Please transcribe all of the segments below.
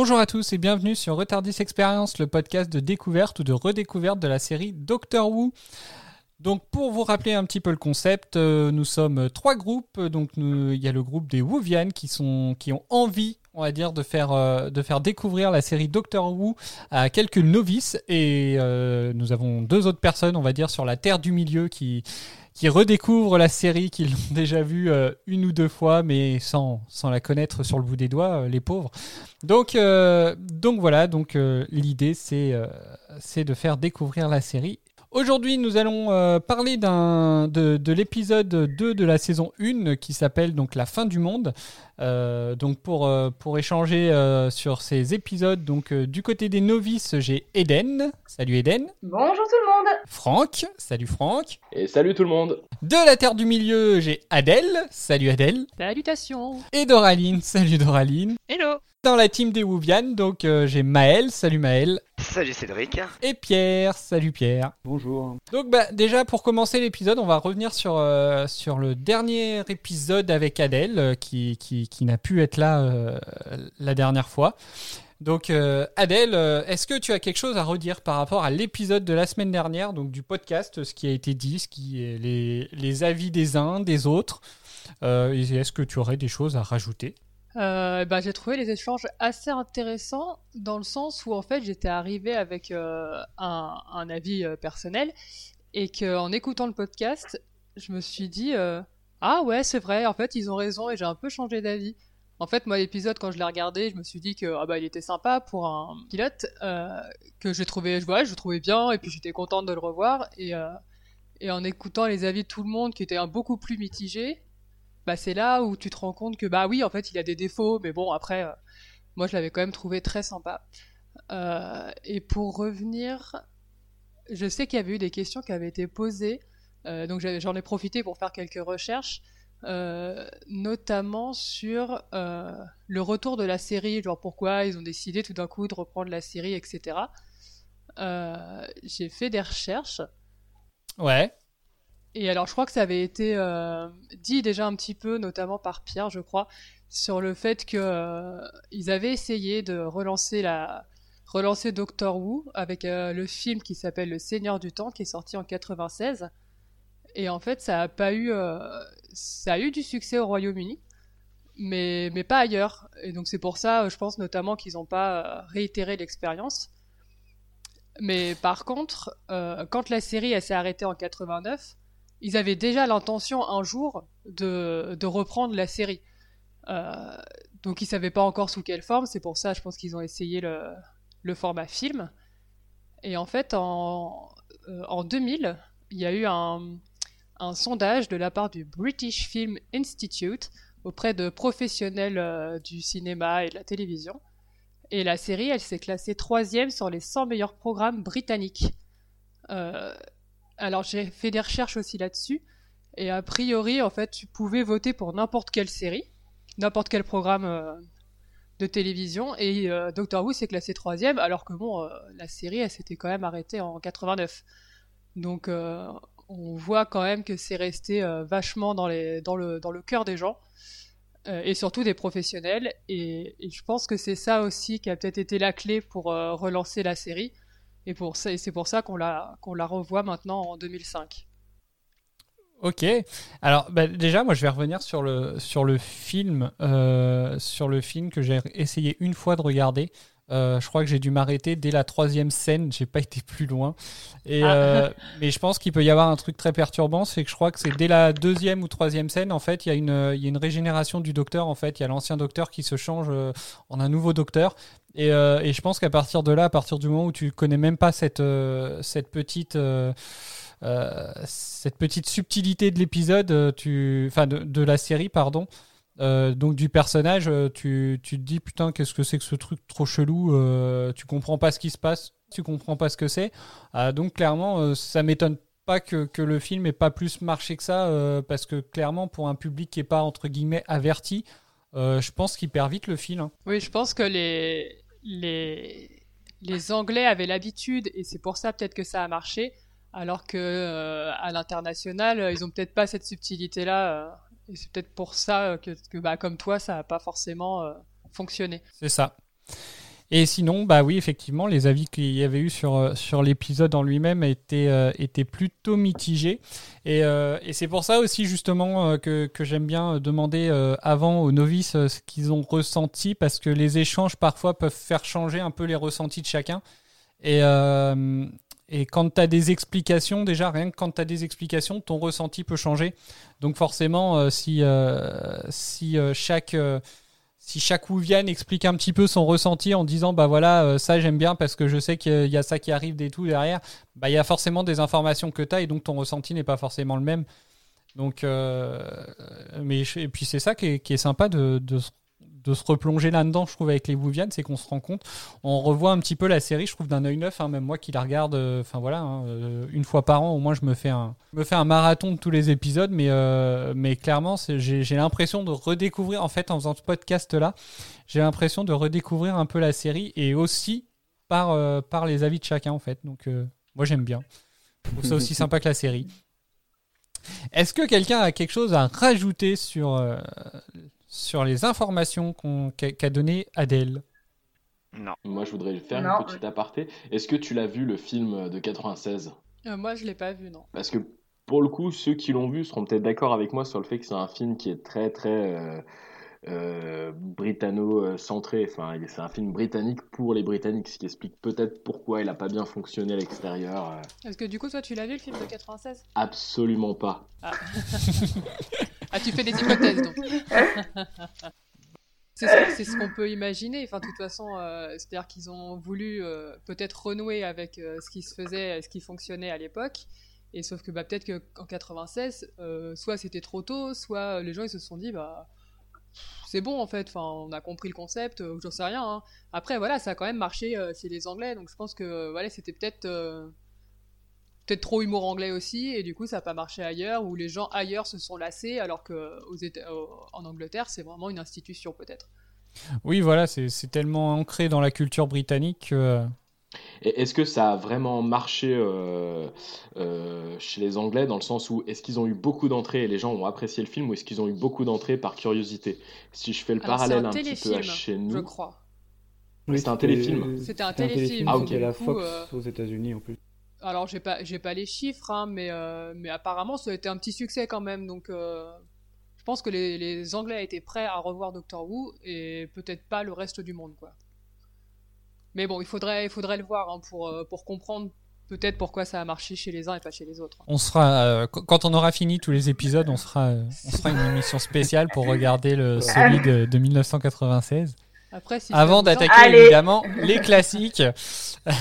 Bonjour à tous et bienvenue sur Retardis Experience, le podcast de découverte ou de redécouverte de la série Doctor Who. Donc pour vous rappeler un petit peu le concept, euh, nous sommes trois groupes. Donc il y a le groupe des Whovian qui qui ont envie, on va dire, de faire euh, de faire découvrir la série Doctor Who à quelques novices et euh, nous avons deux autres personnes, on va dire, sur la terre du milieu qui qui redécouvrent la série, qui l'ont déjà vue euh, une ou deux fois, mais sans, sans la connaître sur le bout des doigts, euh, les pauvres. Donc, euh, donc voilà, donc l'idée c'est c'est de faire découvrir la série. Aujourd'hui, nous allons euh, parler d'un de, de l'épisode 2 de la saison 1 qui s'appelle donc La fin du monde. Euh, donc pour, euh, pour échanger euh, sur ces épisodes, donc euh, du côté des novices, j'ai Eden. Salut Eden. Bonjour tout le monde Franck. Salut Franck. Et salut tout le monde De la Terre du Milieu, j'ai Adèle. Salut Adèle. Salutations Et Doraline. Salut Doraline. Hello Dans la team des Wouvian, donc euh, j'ai Maël. Salut Maël. Salut Cédric. Et Pierre. Salut Pierre. Bonjour. Donc bah, déjà pour commencer l'épisode, on va revenir sur, euh, sur le dernier épisode avec Adèle euh, qui, qui, qui n'a pu être là euh, la dernière fois. Donc euh, Adèle, euh, est-ce que tu as quelque chose à redire par rapport à l'épisode de la semaine dernière, donc du podcast, ce qui a été dit, ce qui est les, les avis des uns, des autres? Euh, et Est-ce que tu aurais des choses à rajouter? Bah, J'ai trouvé les échanges assez intéressants dans le sens où en fait j'étais arrivée avec euh, un, avis euh, personnel et qu'en écoutant le podcast, je me suis dit Ah ouais, c'est vrai, en fait ils ont raison et j'ai un peu changé d'avis. En fait, moi, l'épisode, quand je l'ai regardé, je me suis dit que ah bah, il était sympa pour un pilote, que j'ai trouvé, je, ouais, je le trouvais bien, et puis j'étais contente de le revoir. Et, en écoutant les avis de tout le monde qui étaient beaucoup plus mitigés, bah, c'est là où tu te rends compte que, bah oui, en fait, il a des défauts, mais bon, après, euh, moi, je l'avais quand même trouvé très sympa. Euh, et pour revenir, je sais qu'il y avait eu des questions qui avaient été posées, euh, donc j'en ai profité pour faire quelques recherches. Notamment sur le retour de la série, genre pourquoi ils ont décidé tout d'un coup de reprendre la série, etc. J'ai fait des recherches Ouais. Et alors je crois que ça avait été euh, dit déjà un petit peu, notamment par Pierre, je crois, sur le fait que euh, ils avaient essayé de relancer la relancer Doctor Who avec euh, le film qui s'appelle Le Seigneur du Temps, qui est sorti en 96. Et en fait, ça a pas eu, euh, ça a eu du succès au Royaume-Uni, mais mais pas ailleurs. Et donc c'est pour ça, je pense notamment qu'ils n'ont pas réitéré l'expérience. Mais par contre, quand la série s'est arrêtée en 89, ils avaient déjà l'intention un jour de, reprendre la série. Euh, donc ils savaient pas encore sous quelle forme, c'est pour ça je pense qu'ils ont essayé le, format film. Et en fait, en, euh, en 2000, il y a eu un, un sondage de la part du British Film Institute auprès de professionnels euh, du cinéma et de la télévision. Et la série, elle s'est classée troisième sur les 100 meilleurs programmes britanniques. Alors j'ai fait des recherches aussi là-dessus. Et a priori, en fait, tu pouvais voter pour n'importe quelle série, n'importe quel programme euh, de télévision. Et euh, Doctor Who s'est classé troisième, alors que bon, euh, la série, elle s'était quand même arrêtée en 89. Donc on voit quand même que c'est resté vachement dans, le, cœur des gens. et surtout des professionnels. Et, je pense que c'est ça aussi qui a peut-être été la clé pour relancer la série. Et, pour ça, c'est pour ça qu'on la, qu'on la revoit maintenant en 2005. Ok. Alors bah, déjà, moi, je vais revenir sur le sur le film, euh, sur le film que j'ai essayé une fois de regarder. Euh, je crois que j'ai dû m'arrêter dès la troisième scène. J'ai pas été plus loin. Et Ah. euh, mais je pense qu'il peut y avoir un truc très perturbant, c'est que je crois que c'est dès la deuxième ou troisième scène, en fait, il y a une il y a une régénération du docteur. En fait, il y a l'ancien docteur qui se change euh, en un nouveau docteur. Et, et je pense qu'à partir de là, à partir du moment où tu connais même pas cette cette petite cette petite subtilité de l'épisode, tu, enfin de, de la série, pardon, euh, donc du personnage, euh, tu, tu te dis putain qu'est-ce que c'est que ce truc trop chelou, euh, tu comprends pas ce qui se passe, tu comprends pas ce que c'est. Ah, donc clairement, euh, ça m'étonne pas que, que le film ait pas plus marché que ça, parce que clairement pour un public qui est pas entre guillemets averti, je pense qu'il perd vite le fil. hein. Oui, je pense que les, les, les Anglais avaient l'habitude, et c'est pour ça peut-être que ça a marché, alors que à l'international, ils ont peut-être pas cette subtilité-là, et c'est peut-être pour ça euh, que, bah, comme toi, ça a pas forcément euh, fonctionné. C'est ça. Et sinon, bah oui, effectivement, les avis qu'il y avait eu sur, euh, sur l'épisode en lui-même étaient, étaient plutôt mitigés. Et, c'est pour ça aussi, justement, que, que j'aime bien demander avant aux novices ce qu'ils ont ressenti, parce que les échanges, parfois, peuvent faire changer un peu les ressentis de chacun. Et, et quand tu as des explications, déjà, rien que quand tu as des explications, ton ressenti peut changer. Donc forcément, euh, si, euh, si euh, chaque... si chaque Wuvian explique un petit peu son ressenti en disant bah voilà ça j'aime bien parce que je sais qu'il y a ça qui arrive des tout derrière bah il y a forcément des informations que tu as et donc ton ressenti n'est pas forcément le même donc mais et puis c'est ça qui est, qui est sympa de, de, se- de se replonger là-dedans je trouve avec les Wuvian c'est qu'on se rend compte. On revoit un petit peu la série je trouve d'un œil neuf hein, même moi qui la regarde euh, enfin voilà hein, euh, une fois par an au moins je me fais un je me fais un marathon de tous les épisodes mais euh, mais clairement j'ai l'impression de redécouvrir en fait en faisant ce podcast là j'ai l'impression de redécouvrir un peu la série et aussi par euh, par les avis de chacun en fait. Donc moi j'aime bien. Je trouve ça aussi sympa que la série. Est-ce que quelqu'un a quelque chose à rajouter sur sur les informations qu'a qu'a donné Adèle Non. Moi, je voudrais faire Non. une petite aparté. Est-ce que tu l'as vu le film de 96 Euh, moi, je l'ai pas vu, non. Parce que pour le coup, ceux qui l'ont vu seront peut-être d'accord avec moi sur le fait que c'est un film qui est très très euh, euh, britanno-centré. Enfin, c'est un film britannique pour les Britanniques, ce qui explique peut-être pourquoi il n'a pas bien fonctionné à l'extérieur. Euh, Est-ce que du coup, toi, tu l'as vu le film de 96 absolument pas. Ah. ah, tu fais des hypothèses donc. C'est ce, qu'on peut imaginer. Enfin, de toute façon, euh, c'est-à-dire qu'ils ont voulu euh, peut-être renouer avec euh, ce qui se faisait, ce qui fonctionnait à l'époque. Et sauf que bah, peut-être qu'en 96, euh, soit c'était trop tôt, soit les gens ils se sont dit bah c'est bon en fait. Enfin, on a compris le concept, j'en sais rien. hein. Après, voilà, ça a quand même marché chez les Anglais, donc je pense que voilà, c'était peut-être peut-être trop humour anglais aussi, et du coup ça n'a pas marché ailleurs, où les gens ailleurs se sont lassés, alors que aux Éta- au- en Angleterre c'est vraiment une institution peut-être. Oui, voilà, c'est tellement ancré dans la culture britannique que. euh, Et est-ce que ça a vraiment marché euh, euh, chez les Anglais dans le sens où est-ce qu'ils ont eu beaucoup d'entrées et les gens ont apprécié le film ou est-ce qu'ils ont eu beaucoup d'entrées par curiosité? Si je fais le Alors, parallèle un un petit peu à chez Je nous, crois. c'était un téléfilm. C'était un C'était téléfilm, Ah, ok. la Fox euh, aux États-Unis en plus. Alors j'ai pas j'ai pas les chiffres, hein, mais euh, mais apparemment ça a été un petit succès quand même, donc euh, je pense que les, les Anglais étaient prêts à revoir Doctor Who et peut-être pas le reste du monde quoi. Mais bon, il faudrait il faudrait le voir hein, pour euh, pour comprendre peut-être pourquoi ça a marché chez les uns et pas chez les autres. On sera, euh, qu- quand on aura fini tous les épisodes, on sera, on fera une émission spéciale pour regarder le, celui de, de 1996. Après si Avant d'attaquer évidemment les classiques.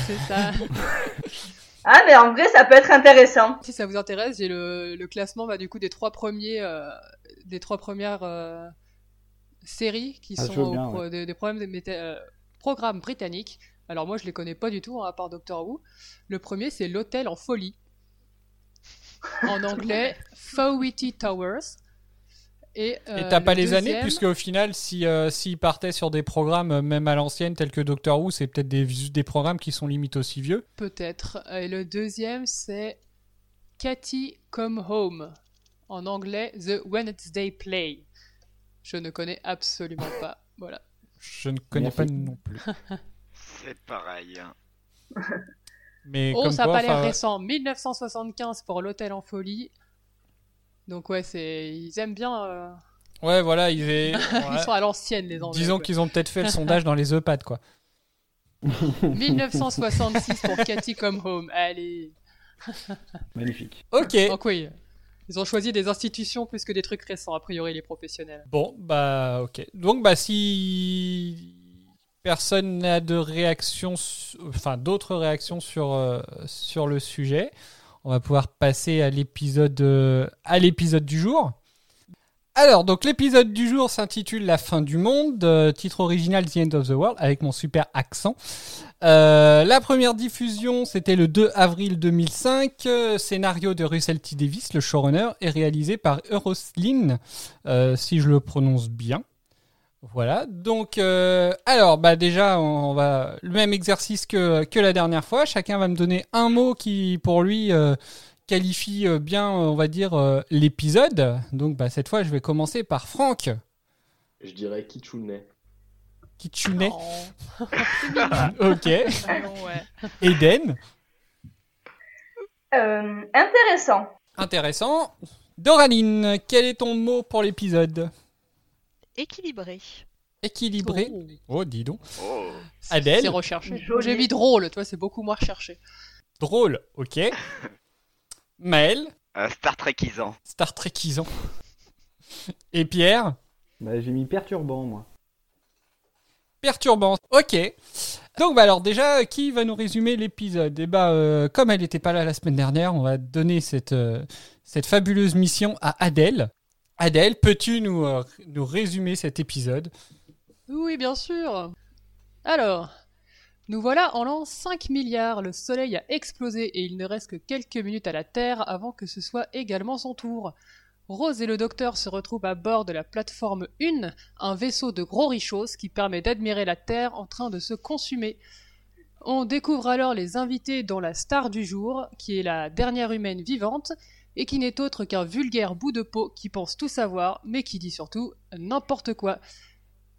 c'est ça. Ah, mais en vrai, ça peut être intéressant. Si ça vous intéresse, j'ai le, le classement bah, du coup des trois premiers, euh, des trois premières euh, séries qui Ah, sont bien, des, des problèmes de méta- euh, programmes britanniques. Alors moi je les connais pas du tout hein, à part Doctor Who. Le premier c'est l'hôtel en folie. En anglais, Fowity Towers. Et, euh, t'as pas le les années, puisque au final, si euh, s'ils partaient sur des programmes, euh, même à l'ancienne, tels que Doctor Who, c'est peut-être des, des programmes qui sont limite aussi vieux. Peut-être. Et le deuxième, c'est Cathy Come Home. En anglais, The Wednesday Play. Je ne connais absolument pas. Voilà. Je ne connais Merci. pas non plus. C'est pareil. hein. Mais oh, comme ça n'a pas l'air récent. 1975 pour l'Hôtel en Folie. Donc ouais, c'est ils aiment bien. euh, Ouais, voilà, ils, est- Ils ouais. sont à l'ancienne les Anglais. disons qu'ils ont peut-être fait le sondage dans les EHPAD, quoi. 1966 pour Cathy Come Home. Allez. Magnifique. Ok. Donc oui, ils ont choisi des institutions plus que des trucs récents a priori les professionnels. Bon, bah, ok. Donc, bah, si personne n'a de réaction, enfin, d'autres réactions sur, euh, sur le sujet, on va pouvoir passer à l'épisode, euh, à l'épisode du jour. Alors, donc l'épisode du jour s'intitule La fin du monde, euh, titre original The End of the World, avec mon super accent. Euh, la première diffusion, c'était le 2 avril 2005. euh, scénario de Russell T. Davis, le showrunner, est réalisé par Euroslin, euh, si je le prononce bien. Voilà, donc euh, alors bah déjà on va le même exercice que, que la dernière fois. Chacun va me donner un mot qui pour lui euh, qualifie euh, bien, on va dire, euh, l'épisode. Donc bah, cette fois je vais commencer par Franck. Je dirais Kitsune. Kitsune. Oh, Ok. non, ouais. Eden. Euh, intéressant. Intéressant. Doraline, quel est ton mot pour l'épisode? Équilibré. Équilibré. Oh. Oh, dis donc. Oh. Adèle. C'est recherché. J'ai mis drôle, toi, c'est beaucoup moins recherché. Drôle. Ok. Maël. Euh, Star Trekisant. Star Trekisant. Et Pierre. Bah, j'ai mis perturbant, moi. Perturbant. Ok. Donc bah alors déjà, qui va nous résumer l'épisode? Eh bah euh, comme elle n'était pas là la semaine dernière, on va donner cette, euh, cette fabuleuse mission à Adèle. Adèle, peux-tu nous, euh, nous résumer cet épisode? Oui, bien sûr. Alors, nous voilà en l'an 5 milliards. Le soleil a explosé et il ne reste que quelques minutes à la Terre avant que ce soit également son tour. Rose et le docteur se retrouvent à bord de la plateforme 1, un vaisseau de gros richos qui permet d'admirer la Terre en train de se consumer. On découvre alors les invités dont la star du jour, qui est la dernière humaine vivante, et qui n'est autre qu'un vulgaire bout de peau qui pense tout savoir, mais qui dit surtout n'importe quoi.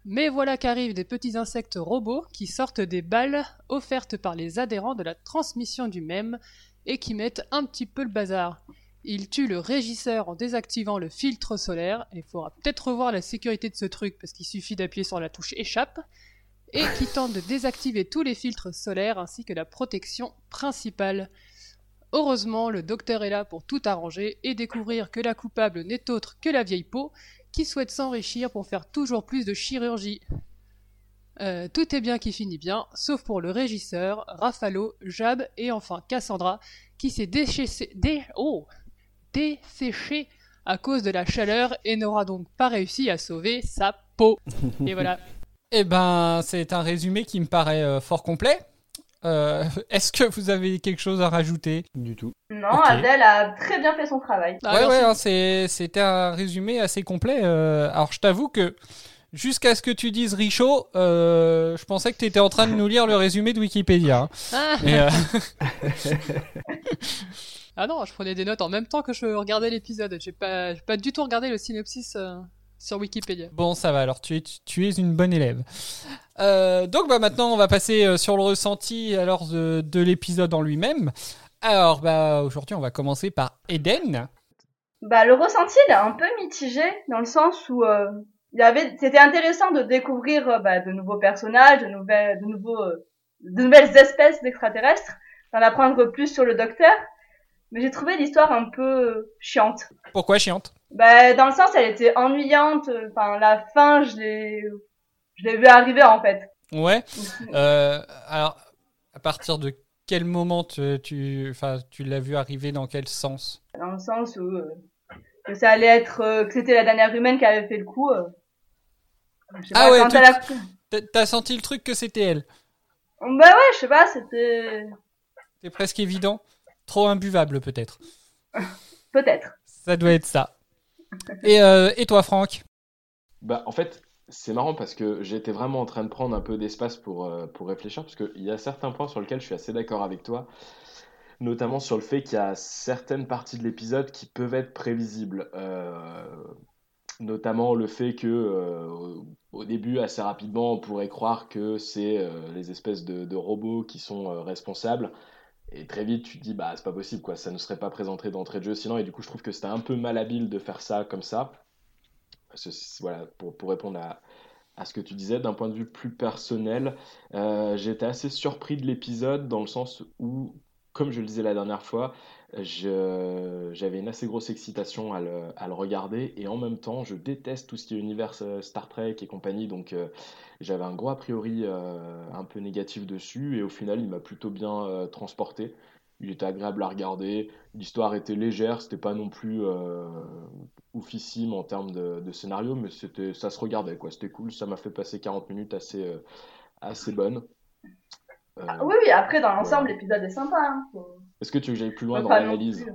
Mais voilà qu'arrivent des petits insectes robots qui sortent des balles offertes par les adhérents de la transmission du même et qui mettent un petit peu le bazar. Ils tuent le régisseur en désactivant le filtre solaire, et il faudra peut-être revoir la sécurité de ce truc parce qu'il suffit d'appuyer sur la touche échappe, et qui tentent de désactiver tous les filtres solaires ainsi que la protection principale. Heureusement, le docteur est là pour tout arranger et découvrir que la coupable n'est autre que la vieille peau qui souhaite s'enrichir pour faire toujours plus de chirurgie. Euh, tout est bien qui finit bien, sauf pour le régisseur, Rafalo, Jab et enfin Cassandra, qui s'est déchaissé, dé, oh, desséché à cause de la chaleur et n'aura donc pas réussi à sauver sa peau. Et voilà. Eh ben, c'est un résumé qui me paraît euh, fort complet. Euh, Est-ce que vous avez quelque chose à rajouter Du tout. Non, Ok. Adèle a très bien fait son travail. Ah, Ouais, merci. ouais, hein, c'est- c'était un résumé assez complet. euh, alors, je t'avoue que jusqu'à ce que tu dises Richaud, euh, je pensais que tu étais en train de nous lire le résumé de Wikipédia. hein. Ah, Mais, euh, ah non, je prenais des notes en même temps que je regardais l'épisode. J'ai pas, j'ai pas du tout regardé le synopsis euh, sur Wikipédia. bon, ça va. Alors, tu es, tu es une bonne élève. Euh, donc, bah, maintenant, on va passer euh, sur le ressenti alors de, de l'épisode en lui-même. Alors, bah, aujourd'hui, on va commencer par Eden. Bah, le ressenti, il est un peu mitigé, dans le sens où euh, il y avait, c'était intéressant de découvrir euh, bah, de nouveaux personnages, de nouvelles, de nouveaux, euh, de nouvelles espèces d'extraterrestres, d'en apprendre plus sur le docteur. Mais j'ai trouvé l'histoire un peu chiante. Pourquoi chiante? Bah, dans le sens, elle était ennuyante. Enfin, la fin, je l'ai, je l'ai vu arriver en fait. Ouais. Euh, alors, à partir de quel moment tu, tu, enfin, tu l'as vu arriver dans quel sens? Dans le sens où euh, que ça allait être, euh, que c'était la dernière humaine qui avait fait le coup. euh. Je sais Ah pas, ouais, T'as- senti le truc que c'était elle? Bah ouais, je sais pas, c'était C'est presque évident. Trop imbuvable peut-être. peut-être. Ça doit être ça. Et, euh, et toi, Franck? Bah, en fait, c'est marrant parce que j'étais vraiment en train de prendre un peu d'espace pour, euh, pour réfléchir, parce qu'il y a certains points sur lesquels je suis assez d'accord avec toi, notamment sur le fait qu'il y a certaines parties de l'épisode qui peuvent être prévisibles. Euh, notamment le fait que, au début, assez rapidement, on pourrait croire que c'est les espèces de, robots qui sont responsables. Et très vite, tu te dis, bah, c'est pas possible, quoi, ça ne serait pas présenté d'entrée de jeu sinon. Et du coup, je trouve que c'était un peu malhabile de faire ça comme ça. Voilà, pour, pour répondre à, à ce que tu disais, d'un point de vue plus personnel, euh, j'étais assez surpris de l'épisode dans le sens où, comme je le disais la dernière fois, j'avais une assez grosse excitation à le, regarder et en même temps, je déteste tout ce qui est univers euh, Star Trek et compagnie, donc euh, j'avais un gros a priori euh, un peu négatif dessus et au final, il m'a plutôt bien transporté. il était agréable à regarder. L'histoire était légère, c'était pas non plus oufissime en termes de, scénario, mais c'était, ça se regardait, quoi. C'était cool, ça m'a fait passer 40 minutes assez, assez bonnes. Ah, oui, oui, après, dans l'ensemble, l'épisode est sympa. Hein. Est-ce que tu veux que j'aille plus loin dans l'analyse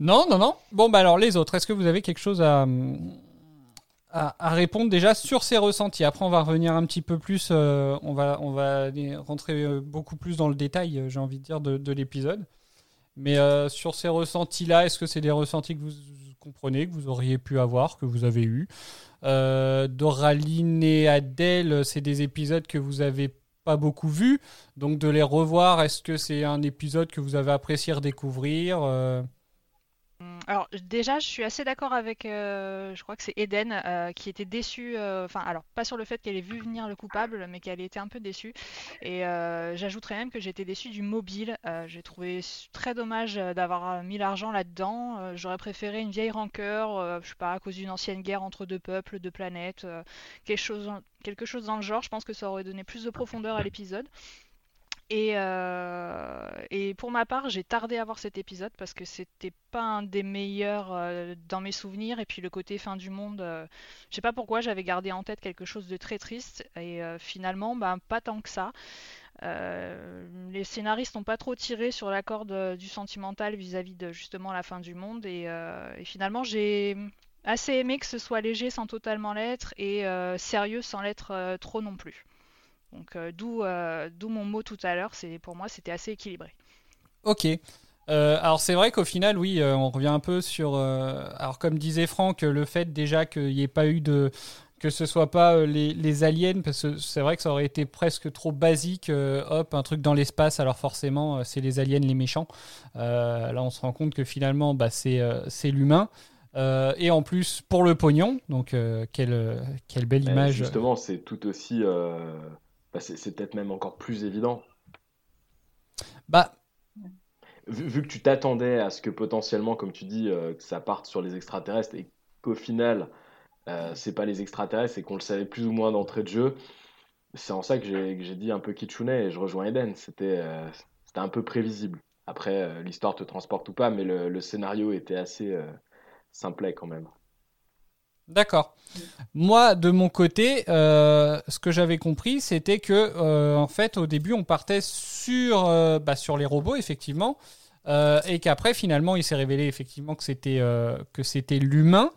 Non, non, non. Bon, bah alors les autres, est-ce que vous avez quelque chose à, à, répondre déjà sur ses ressentis? Après, on va revenir un petit peu plus, euh, on, va, on va rentrer euh, beaucoup plus dans le détail, euh, j'ai envie de dire, de, l'épisode. Mais sur ces ressentis-là, est-ce que c'est des ressentis que vous comprenez, que vous auriez pu avoir, que vous avez eu? Doraline et Adèle, c'est des épisodes que vous avez pas beaucoup vus. Donc de les revoir, est-ce que c'est un épisode que vous avez apprécié redécouvrir Mmh, alors déjà, je suis assez d'accord avec, euh, je crois que c'est Eden euh, qui était déçue, euh, enfin alors pas sur le fait qu'elle ait vu venir le coupable, mais qu'elle était un peu déçue. Et j'ajouterais même que j'étais déçue du mobile. j'ai trouvé très dommage d'avoir mis l'argent là-dedans. J'aurais préféré une vieille rancœur, je sais pas, à cause d'une ancienne guerre entre deux peuples, deux planètes, quelque chose, quelque chose dans le genre. Je pense que ça aurait donné plus de profondeur à l'épisode. Et, euh, et, pour ma part, j'ai tardé à voir cet épisode parce que c'était pas un des meilleurs euh, dans mes souvenirs. Et puis le côté fin du monde, euh, je sais pas pourquoi, j'avais gardé en tête quelque chose de très triste. Et finalement, ben, pas tant que ça. les scénaristes n'ont pas trop tiré sur la corde du sentimental vis-à-vis de justement la fin du monde. Et, et finalement, j'ai assez aimé que ce soit léger sans totalement l'être et sérieux sans l'être trop non plus. Donc euh, euh, d'où mon mot tout à l'heure, c'est pour moi c'était assez équilibré. Ok. Euh, alors c'est vrai qu'au final, oui, on revient un peu sur. alors comme disait Franck, le fait déjà qu'il n'y ait pas eu de que ce soit pas les, aliens, parce que c'est vrai que ça aurait été presque trop basique, hop, un truc dans l'espace, alors forcément, c'est les aliens les méchants. là, on se rend compte que finalement, bah, c'est l'humain. et en plus, pour le pognon, donc quelle, quelle belle image. Justement, c'est tout aussi bah, c'est peut-être même encore plus évident. Bah. Vu, que tu t'attendais à ce que potentiellement, comme tu dis, euh, que ça parte sur les extraterrestres et qu'au final, euh, c'est pas les extraterrestres et qu'on le savait plus ou moins d'entrée de jeu, c'est en ça que j'ai dit un peu Kitsune et je rejoins Eden. C'était euh, un peu prévisible. Après, l'histoire te transporte ou pas, mais le, le scénario était assez simplet quand même. D'accord. Moi, de mon côté, euh, ce que j'avais compris, c'était que, euh, en fait, au début, on partait sur, euh, bah, sur les robots, effectivement, et qu'après, finalement, il s'est révélé effectivement que c'était que c'était l'humain,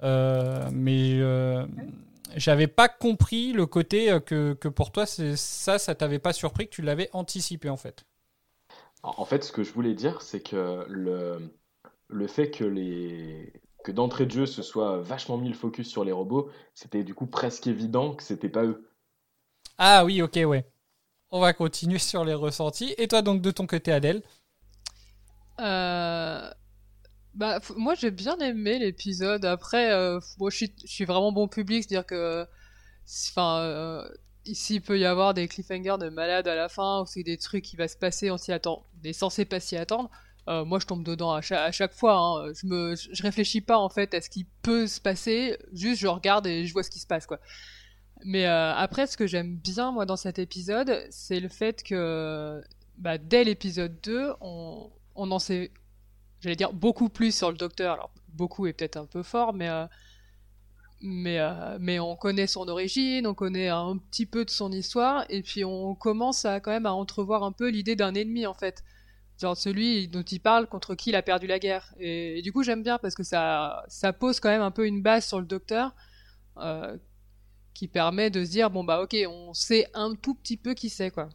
mais j'avais pas compris le côté que, que pour toi, ça, ça t'avait pas surpris, que tu l'avais anticipé, en fait. En fait, ce que je voulais dire, c'est que le, le fait que les, que d'entrée de jeu ce soit vachement mis le focus sur les robots, c'était du coup presque évident que c'était pas eux. Ah oui, ok, ouais. On va continuer sur les ressentis. Et toi donc de ton côté, Adèle? Euh... Bah, moi j'ai bien aimé l'épisode. Après, euh, moi je suis, vraiment bon public, c'est-à-dire que, enfin, euh, ici il peut y avoir des cliffhangers de malade à la fin, ou c'est des trucs qui va se passer, on s'y attend, on est censé pas s'y attendre. Euh, moi, je tombe dedans à chaque, fois. Hein. Je me, je réfléchis pas en fait à ce qui peut se passer. Juste, je regarde et je vois ce qui se passe, quoi. Mais euh, après, ce que j'aime bien moi dans cet épisode, c'est le fait que bah, dès l'épisode 2, on, on en sait, j'allais dire beaucoup plus sur le docteur. Alors beaucoup est peut-être un peu fort, mais euh, mais mais on connaît son origine, on connaît un petit peu de son histoire, et puis on commence à quand même à entrevoir un peu l'idée d'un ennemi en fait genre celui dont il parle contre qui il a perdu la guerre. Et, du coup, j'aime bien parce que ça, ça pose quand même un peu une base sur le docteur euh, qui permet de se dire bon bah ok, on sait un tout petit peu qui c'est quoi.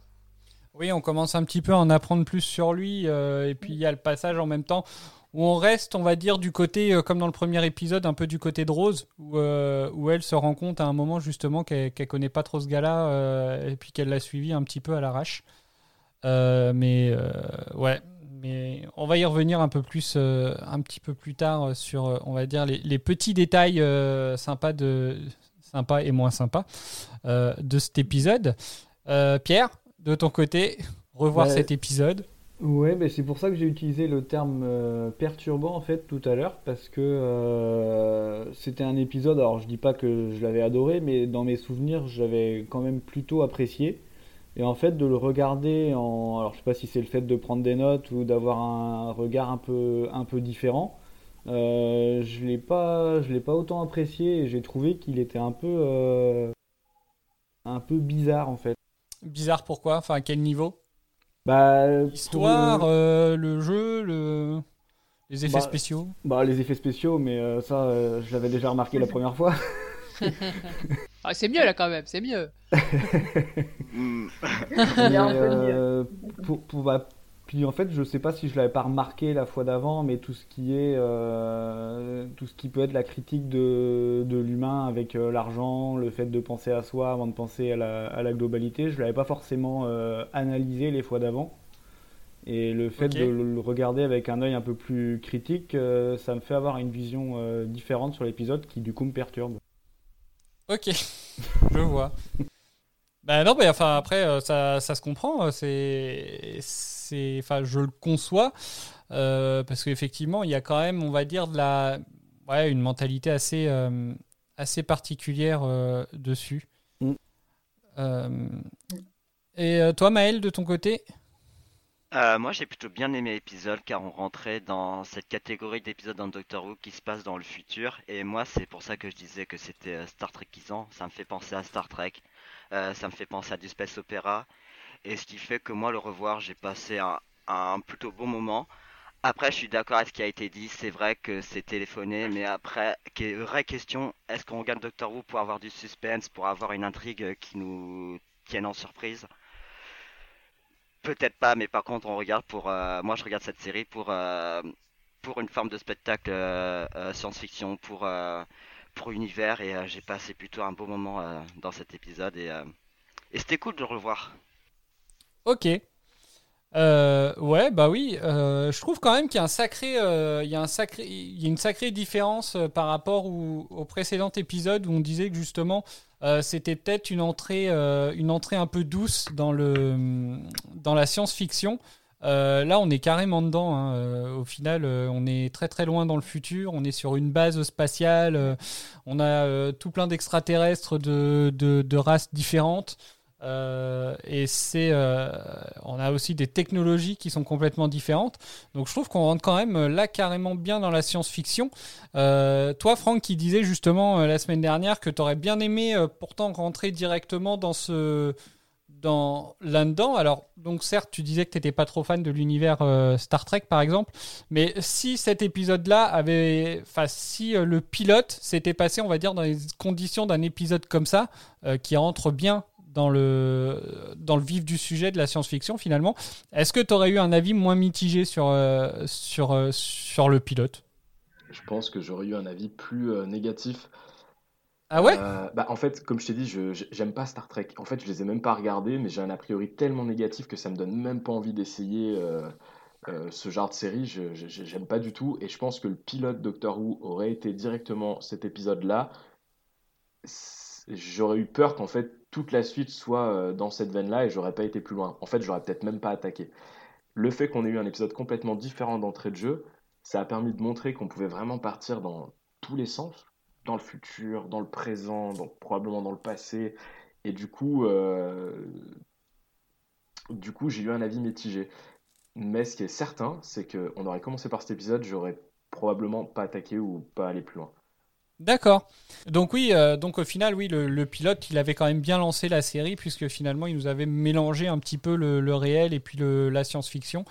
Oui, on commence un petit peu à en apprendre plus sur lui euh, et puis il y a le passage en même temps où on reste, on va dire, du côté, euh, comme dans le premier épisode, un peu du côté de Rose, où, où elle se rend compte à un moment justement qu'elle ne connaît pas trop ce gars-là et puis qu'elle l'a suivi un petit peu à l'arrache. Euh, mais euh, ouais, mais on va y revenir un peu plus, euh, un petit peu plus tard sur, on va dire, les, petits détails sympas, de, et moins sympas de cet épisode. Pierre, de ton côté, revoir cet épisode. Ouais, mais c'est pour ça que j'ai utilisé le terme perturbant en fait tout à l'heure parce que c'était un épisode. Alors je dis pas que je l'avais adoré, mais dans mes souvenirs, j'avais quand même plutôt apprécié. Et en fait, de le regarder en. Alors, je sais pas si c'est le fait de prendre des notes ou d'avoir un regard un peu, un peu différent. Euh, je l'ai pas, je l'ai pas autant apprécié et j'ai trouvé qu'il était un peu, euh, un peu bizarre en fait. Bizarre pourquoi? Enfin, à quel niveau? Bah, pour L'histoire, le- euh, le jeu, le... les effets Bah, spéciaux? Bah, les effets spéciaux, mais euh, ça, euh, je l'avais déjà remarqué la première fois. Ah, c'est mieux là quand même, c'est mieux. Mais, mieux. euh, pour, pour- bah, puis en fait, je sais pas si je l'avais pas remarqué la fois d'avant, mais tout ce qui est, euh, tout ce qui peut être la critique de, de l'humain avec euh, l'argent, le fait de penser à soi avant de penser à la, à la globalité, je l'avais pas forcément euh, analysé les fois d'avant. Et le fait de le le regarder avec un œil un peu plus critique, euh, ça me fait avoir une vision euh, différente sur l'épisode qui du coup me perturbe. Ok, je vois. Bah non, mais enfin après euh, ça, ça se comprend. euh, C'est, c'est, enfin je le conçois euh, parce qu'effectivement il y a quand même, on va dire de la, ouais, une mentalité assez, euh, assez particulière dessus. Mm. Et toi Maël de ton côté? Euh, moi, j'ai plutôt bien aimé l'épisode car on rentrait dans cette catégorie d'épisodes dans Doctor Who qui se passe dans le futur. Et moi, c'est pour ça que je disais que c'était euh, Star Trekisant. Ça me fait penser à Star Trek. Euh, ça me fait penser à du space opéra. Et ce qui fait que moi, le revoir, j'ai passé un, plutôt bon moment. Après, je suis d'accord avec ce qui a été dit. C'est vrai que c'est téléphoné, mais après, que- vraie question, est-ce qu'on regarde Doctor Who pour avoir du suspense, pour avoir une intrigue qui nous tienne en surprise? Peut-être pas, mais par contre, on regarde pour. euh, moi, je regarde cette série pour euh, pour une forme de spectacle euh, science-fiction, pour pour univers, et j'ai passé plutôt un beau moment dans cet épisode et c'était cool de le revoir. Ok. Ouais, bah oui. je trouve quand même qu'il y a un sacré, il y a un sacré, il y a une sacrée différence par rapport au précédent épisode où on disait que justement euh, c'était peut-être une entrée, euh, une entrée un peu douce dans la science-fiction. Euh, là, on est carrément dedans. hein. Au final, on est très très loin dans le futur. On est sur une base spatiale. on a tout plein d'extraterrestres de, de, de races différentes. Euh, et c'est, euh, on a aussi des technologies qui sont complètement différentes. Donc je trouve qu'on rentre quand même euh, là carrément bien dans la science-fiction. Toi, Franck, qui disait justement la semaine dernière que tu aurais bien aimé pourtant rentrer directement dans ce, dans là-dedans. Alors donc certes, tu disais que tu n'étais pas trop fan de l'univers Star Trek par exemple, mais si cet épisode-là avait, enfin si le pilote s'était passé, on va dire dans les conditions d'un épisode comme ça, qui rentre bien dans le, dans le vif du sujet de la science-fiction finalement. Est-ce que tu aurais eu un avis moins mitigé sur, euh, sur, euh, sur le pilote? Je pense que j'aurais eu un avis plus euh, négatif. Ah ouais? Bah, en fait, comme je t'ai dit, je j'aime pas Star Trek. En fait, je les ai même pas regardés, mais j'ai un a priori tellement négatif que ça me donne même pas envie d'essayer ce genre de série. Je je- j'aime pas du tout, et je pense que le pilote Doctor Who aurait été directement cet épisode-là. J'aurais eu peur qu'en fait toute la suite soit euh, dans cette veine-là, et j'aurais pas été plus loin. En fait, j'aurais peut-être même pas attaqué. Le fait qu'on ait eu un épisode complètement différent d'entrée de jeu, ça a permis de montrer qu'on pouvait vraiment partir dans tous les sens dans le futur, dans le présent, donc probablement dans le passé. Et du coup, euh, du coup, j'ai eu un avis mitigé. Mais ce qui est certain, c'est qu'on aurait commencé par cet épisode, j'aurais probablement pas attaqué ou pas allé plus loin. D'accord. Donc oui, euh, donc au final, oui, le, pilote, il avait quand même bien lancé la série puisque finalement, il nous avait mélangé un petit peu le, réel et puis la science-fiction.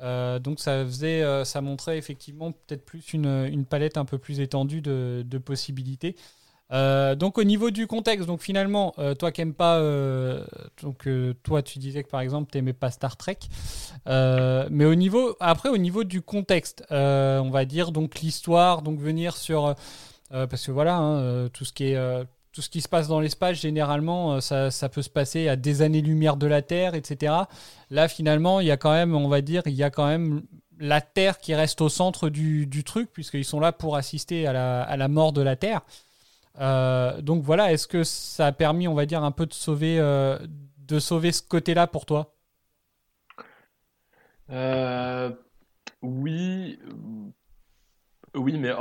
Euh, donc ça faisait, euh, ça montrait effectivement peut-être plus une, palette un peu plus étendue de, possibilités. Donc au niveau du contexte, donc finalement, toi qui n'aimes pas, donc toi tu disais que par exemple tu pas Star Trek, mais au niveau, après au niveau du contexte, on va dire donc l'histoire, donc venir sur parce que voilà, hein, euh, tout ce qui est euh, tout ce qui se passe dans l'espace, généralement, euh, ça, peut se passer à des années-lumière de la Terre, etc. Là, finalement, il y a quand même, on va dire, il y a quand même la Terre qui reste au centre du, truc, puisqu'ils sont là pour assister à la, mort de la Terre. Euh, donc voilà, est-ce que ça a permis, on va dire, un peu de sauver, euh, de sauver ce côté-là pour toi? Euh, oui, euh, oui, mais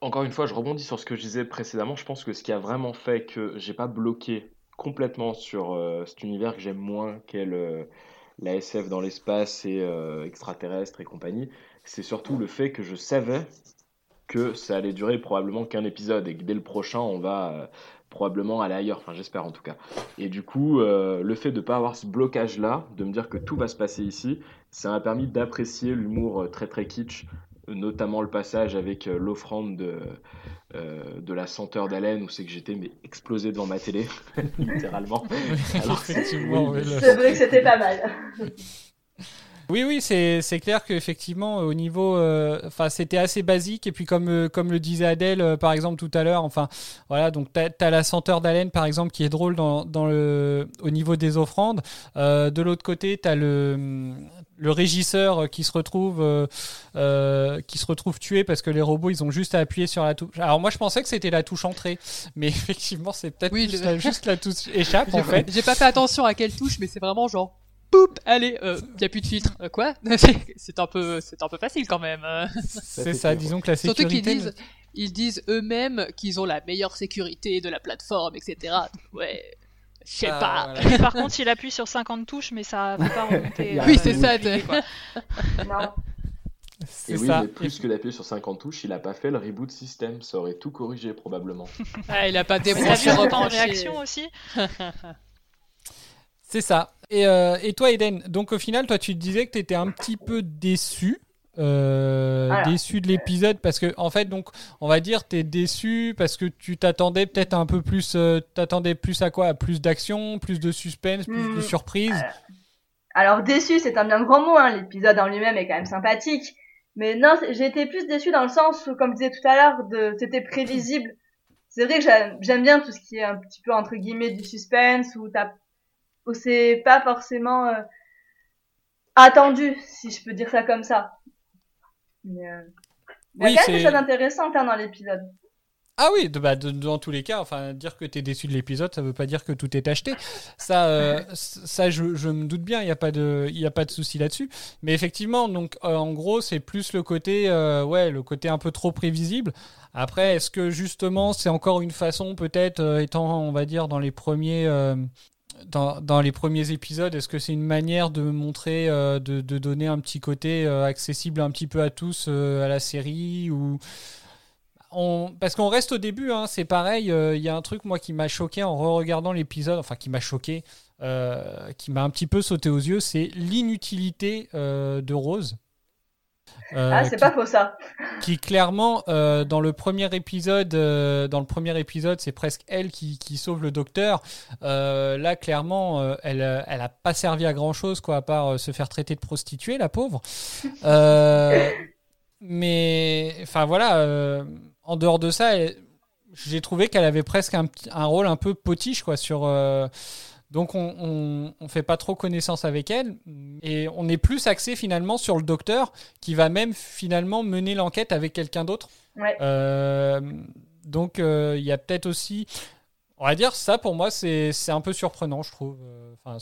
encore une fois, je rebondis sur ce que je disais précédemment. Je pense que ce qui a vraiment fait que j'ai pas bloqué complètement sur euh, cet univers que j'aime moins qu'est le- la SF dans l'espace et euh, extraterrestre et compagnie, c'est surtout le fait que je savais que ça allait durer probablement qu'un épisode et que dès le prochain, on va euh, probablement aller ailleurs. Enfin, j'espère en tout cas. Et du coup, euh, le fait de ne pas avoir ce blocage-là, de me dire que tout va se passer ici, ça m'a permis d'apprécier l'humour euh, très très kitsch, euh, notamment le passage avec euh, l'offrande de, euh, de la senteur d'haleine où c'est que j'étais mais explosé devant ma télé, littéralement. Alors, c'est- Effectivement, oui, oui, C'est vrai que c'était pas mal. Oui, oui, c'est c'est clair qu'effectivement, au niveau, euh, enfin, c'était assez basique. Et puis, comme euh, comme le disait Adèle, euh, par exemple tout à l'heure, enfin, voilà, donc t'as as la senteur d'haleine, par exemple, qui est drôle dans, dans le au niveau des offrandes. Euh, de l'autre côté, t'as le le régisseur qui se retrouve euh, euh, qui se retrouve tué parce que les robots ils ont juste à appuyer sur la touche. Alors moi je pensais que c'était la touche entrée, mais effectivement c'est peut-être Oui, juste, le- la, juste la touche échappe en fait. J'ai pas fait attention à quelle touche, mais c'est vraiment genre. Poup, allez, euh, y a plus de filtre. Euh, quoi? C'est un peu, c'est un peu facile quand même. euh. C'est ça, disons que la Surtout qu'ils sécurité. disent, ils disent eux-mêmes qu'ils ont la meilleure sécurité de la plateforme, etc. Ouais, je sais Ah, pas. voilà. Par contre, il appuie sur 50 touches, mais ça va pas remonter. Oui, euh, c'est ça. Non. C'est Et oui, ça. mais plus que d'appuyer sur 50 touches, il a pas fait le reboot system. Ça aurait tout corrigé probablement. Ah, il a pas débranché, vu le temps de rebranché. réaction aussi C'est ça. Et, euh, et toi, Eden, donc au final, toi, tu disais que tu étais un petit peu déçu. Euh, Voilà. déçu de l'épisode parce que en fait donc on va dire t'es déçu parce que tu t'attendais peut-être un peu plus euh, t'attendais plus à quoi? À plus d'action plus de suspense plus de Hmm. surprise? Alors déçu, c'est un bien grand mot. Hein. L'épisode en lui-même est quand même sympathique. Mais non, j'ai été plus déçu dans le sens où, comme je disais tout à l'heure, de c'était prévisible. C'est vrai que j'aime bien tout ce qui est un petit peu entre guillemets du suspense où t'as c'est pas forcément euh, attendu, si je peux dire ça comme ça. Mais, euh, mais il y a des hein, dans l'épisode. Ah oui, de- bah, de- dans tous les cas, enfin, dire que tu es déçu de l'épisode, ça veut pas dire que tout est acheté. Ça, euh, ça je, je me doute bien, il n'y a pas de, y a pas de souci là-dessus. Mais effectivement, donc, euh, en gros, c'est plus le côté, euh, ouais, le côté un peu trop prévisible. Après, est-ce que justement, c'est encore une façon, peut-être, étant, on va dire, dans les premiers. Dans, les premiers épisodes, est-ce que c'est une manière de montrer, euh, de, donner un petit côté euh, accessible un petit peu à tous euh, à la série ou on, parce qu'on reste au début, hein, c'est pareil. Il y a un truc moi qui m'a choqué en re-regardant l'épisode, enfin qui m'a choqué, qui m'a un petit peu sauté aux yeux, c'est l'inutilité de Rose. Euh, ah, c'est qui, pas faux ça. qui clairement euh, dans le premier épisode, euh, dans le premier épisode, c'est presque elle qui, qui sauve le docteur. Là, clairement, elle, elle a pas servi à grand chose, quoi, à part se faire traiter de prostituée, la pauvre. Mais, enfin voilà, en dehors de ça, j'ai trouvé qu'elle avait presque un, un rôle un peu potiche, quoi, sur. Donc on, on, on fait pas trop connaissance avec elle et on est plus axé finalement sur le docteur qui va même finalement mener l'enquête avec quelqu'un d'autre. Ouais. Euh, donc euh, il y a peut-être aussi, on va dire ça pour moi c'est c'est un peu surprenant je trouve. Euh, Enfin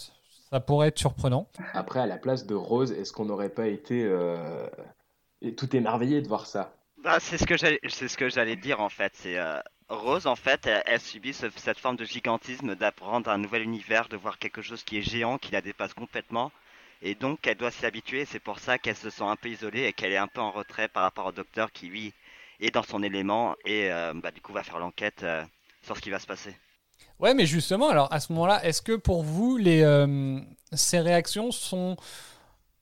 ça pourrait être surprenant. Après, à la place de Rose, est-ce qu'on n'aurait pas été euh, tout émerveillé de voir ça? Bah, c'est ce que j'allais, c'est ce que j'allais dire en fait. C'est euh, Rose en fait, elle, subit ce- cette forme de gigantisme d'apprendre un nouvel univers, de voir quelque chose qui est géant, qui la dépasse complètement, et donc elle doit s'y habituer. C'est pour ça qu'elle se sent un peu isolée et qu'elle est un peu en retrait par rapport au docteur qui lui est dans son élément et euh, bah, du coup va faire l'enquête euh, sur ce qui va se passer. Ouais mais justement alors à ce moment-là est-ce que pour vous les euh, ces réactions sont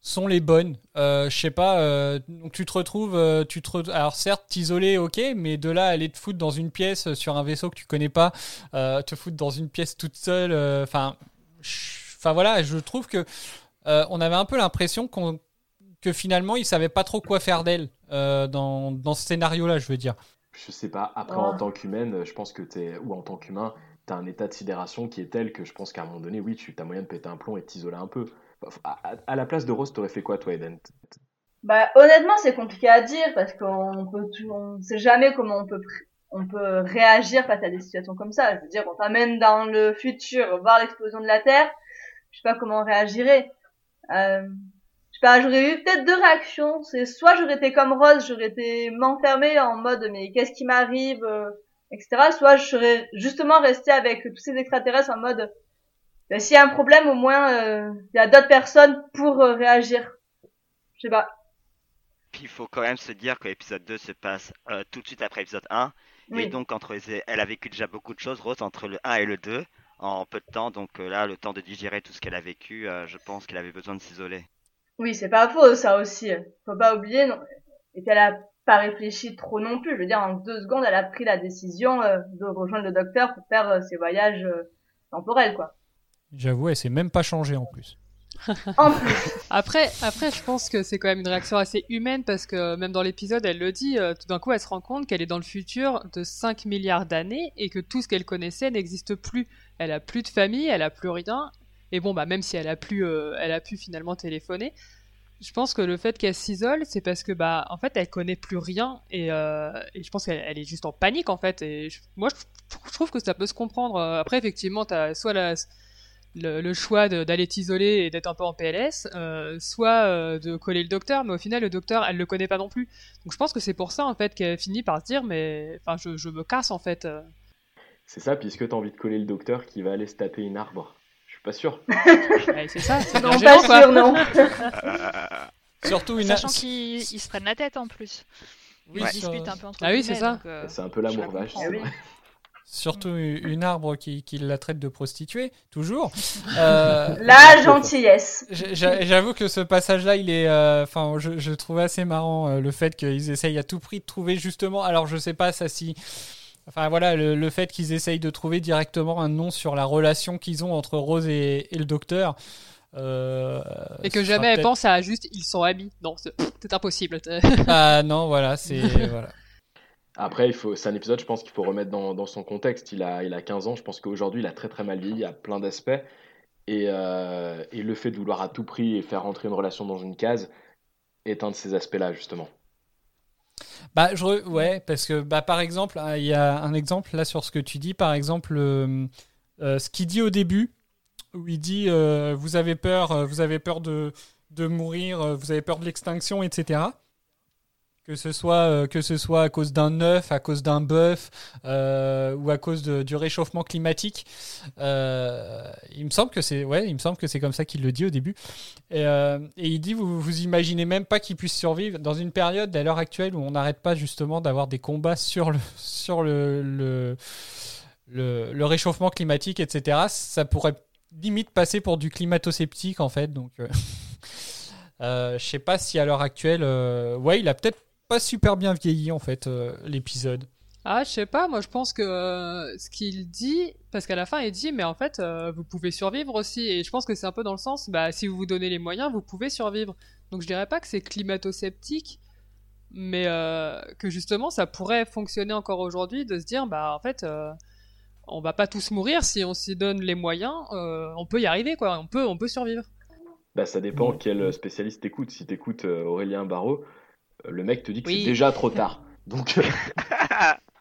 sont les bonnes euh, Je sais pas. euh, donc tu te retrouves, euh, tu te re- alors certes t'isoler, ok, mais de là à aller te foutre dans une pièce euh, sur un vaisseau que tu connais pas, euh, te foutre dans une pièce toute seule. Enfin, enfin voilà, je trouve que euh, on avait un peu l'impression qu'on que finalement il savait pas trop quoi faire d'elle euh, dans dans ce scénario-là, je veux dire. Je sais pas. Après, Ouais. en tant qu'humaine, je pense que t'es ou en tant qu'humain, t'as un état de sidération qui est tel que je pense qu'à un moment donné, oui, tu as moyen de péter un plomb et de t'isoler un peu. À, la place de Rose, t'aurais fait quoi, toi, Eden? Bah honnêtement, c'est compliqué à dire parce qu'on peut tout, on sait jamais comment on peut on peut réagir face à des situations comme ça. Je veux dire, on t'amène dans le futur voir l'explosion de la Terre. Je sais pas comment on réagirait. Euh, je sais pas, j'aurais eu peut-être deux réactions. C'est soit j'aurais été comme Rose, j'aurais été m'enfermer en mode mais qu'est-ce qui m'arrive euh, etc. Soit je serais justement resté avec tous ces extraterrestres en mode, ben, s'il y a un problème, au moins euh, il y a d'autres personnes pour euh, réagir. Je sais pas. Puis il faut quand même se dire que l'épisode 2 se passe euh, tout de suite après l'épisode 1. Oui. Et donc, entre les- elle a vécu déjà beaucoup de choses, Rose, entre le 1 et le 2, en peu de temps. Donc là, le temps de digérer tout ce qu'elle a vécu, je pense qu'elle avait besoin de s'isoler. Oui, c'est pas faux, ça aussi. Faut pas oublier. Non. Et puis elle a pas réfléchi trop non plus. Je veux dire, en deux secondes, elle a pris la décision euh, de rejoindre le docteur pour faire euh, ses voyages euh, temporels, quoi. J'avoue, elle s'est même pas changée en plus. En plus, Après, après, je pense que c'est quand même une réaction assez humaine parce que même dans l'épisode, elle le dit, euh, tout d'un coup, elle se rend compte qu'elle est dans le futur de 5 milliards d'années et que tout ce qu'elle connaissait n'existe plus. Elle a plus de famille, elle a plus rien. Et bon, bah, même si elle a pu, euh, elle a pu finalement téléphoner, je pense que le fait qu'elle s'isole, c'est parce que, bah, en fait, elle connaît plus rien et, euh, et je pense qu'elle elle est juste en panique, en fait. Et je- moi, je, je trouve que ça peut se comprendre. Euh, Après, effectivement, t'as soit la, le, le choix d'aller t'isoler et d'être un peu en PLS, euh, soit euh, de coller le docteur, mais au final le docteur elle le connaît pas non plus. Donc je pense que c'est pour ça en fait qu'elle finit par se dire mais enfin je, je me casse en fait. euh. C'est ça, puisque t'as envie de coller le docteur qui va aller se taper une arbre. Je suis pas sûr. Ouais, c'est ça, c'est non, pas gênant, quoi. sûr, non. Surtout une. Sachant qu'ils ils se prennent la tête en plus. Oui, ils sur- discutent un peu entre Ah oui, c'est ça. euh, C'est un peu l'amour la vache. Surtout une arbre qui, qui la traite de prostituée, toujours. Euh, La gentillesse. J'avoue que ce passage-là, il est, euh, enfin, je, je trouvais assez marrant euh, le fait qu'ils essayent à tout prix de trouver justement. Alors, je sais pas ça si, enfin voilà, le, le fait qu'ils essayent de trouver directement un nom sur la relation qu'ils ont entre Rose et, et le docteur. euh, Et que jamais elle pense à juste ils sont amis. Non, c'est c'est impossible. Ah non, voilà, c'est voilà. Après, c'est un épisode, je pense qu'il faut remettre dans, son contexte. Il a, il a 15 ans, je pense qu'aujourd'hui, il a très très mal vieilli à plein d'aspects. Et, euh, et le fait de vouloir à tout prix faire rentrer une relation dans une case est un de ces aspects-là, justement. Bah, je ouais, parce que bah, par exemple, hein, il y a un exemple là sur ce que tu dis, par exemple, euh, euh, ce qu'il dit au début, où il dit vous avez peur, vous avez peur de, mourir, vous avez peur de l'extinction, etc. Que ce soit euh, que ce soit à cause d'un œuf, à cause d'un bœuf, euh, ou à cause de- du réchauffement climatique. Euh, il me semble que c'est ouais, il me semble que c'est comme ça qu'il le dit au début. Et, il dit vous vous imaginez même pas qu'il puisse survivre dans une période à l'heure actuelle où on n'arrête pas justement d'avoir des combats sur le sur le le, le réchauffement climatique, etc. Ça pourrait limite passer pour du climato-sceptique en fait. Donc je sais pas si à l'heure actuelle, ouais, il a peut-être pas super bien vieilli en fait euh, l'épisode. Ah, je sais pas, moi je pense que euh, ce qu'il dit, parce qu'à la fin il dit, mais en fait, euh, vous pouvez survivre aussi, et je pense que c'est un peu dans le sens, bah, si vous vous donnez les moyens, vous pouvez survivre. Donc je dirais pas que c'est climato-sceptique, mais euh, que justement ça pourrait fonctionner encore aujourd'hui, de se dire, bah en fait, euh, on va pas tous mourir, si on s'y donne les moyens, euh, on peut y arriver, quoi, on peut, on peut survivre. Bah, ça dépend quel spécialiste t'écoutes. Si t'écoutes Aurélien Barraud, le mec te dit que Oui. c'est déjà trop tard. Donc, euh,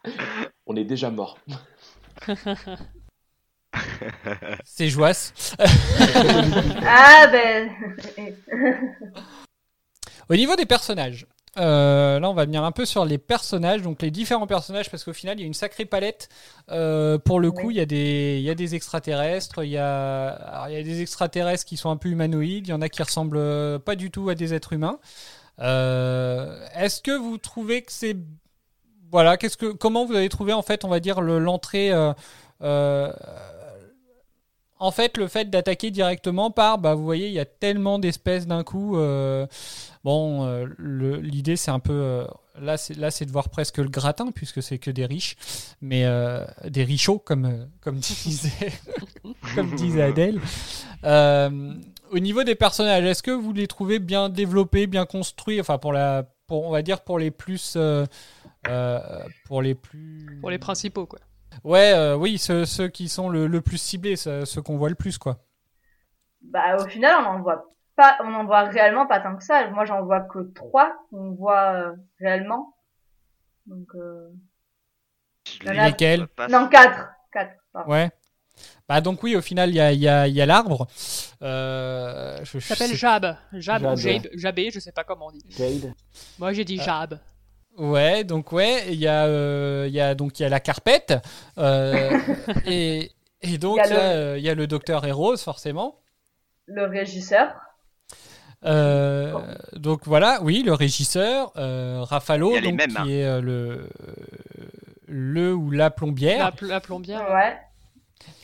on est déjà mort. C'est Joas. Ah ben. Au niveau des personnages, euh, là on va venir un peu sur les personnages, donc les différents personnages, parce qu'au final il y a une sacrée palette. Euh, pour le coup, il y, a des- il y a des extraterrestres, il y a, alors, il y a des extraterrestres qui sont un peu humanoïdes, il y en a qui ressemblent pas du tout à des êtres humains. Euh, Est-ce que vous trouvez que c'est voilà, qu'est-ce que comment vous avez trouvé en fait, on va dire le- l'entrée euh, euh, en fait, le fait d'attaquer directement par, bah, vous voyez, il y a tellement d'espèces d'un coup. bon, l'idée, c'est un peu. euh, là, c'est de voir presque le gratin, puisque c'est que des riches, mais des richots, comme, comme disait, comme disait Adèle. Au niveau des personnages, est-ce que vous les trouvez bien développés, bien construits Enfin, pour la, pour, on va dire pour les plus. euh, euh, pour les plus. Pour les principaux, quoi. Ouais, euh, oui, ceux, ceux qui sont le, le plus ciblés, ceux, ceux qu'on voit le plus, quoi. Bah au final on en voit pas, on en voit réellement pas tant que ça. Moi j'en vois que trois qu'on voit euh, réellement. Donc euh... Lesquels non quatre, quatre. pardon. Ouais. Bah donc oui, au final, il y a, il y a- il y a l'arbre. Euh, je- s'appelle sais- Jab. Jab ou. Jabe, Jabé, je sais pas comment on dit. Jade. Moi j'ai dit Ah. Jab. Ouais, donc ouais, il y a, euh, il y a donc il y a la carpette euh, et, et donc Il y a le- euh, il y a le docteur et Rose forcément. Le régisseur. Euh, donc voilà, oui, le régisseur, euh, les donc, mêmes, qui hein. est euh, le le ou la plombière. La, pl- la plombière. Ouais.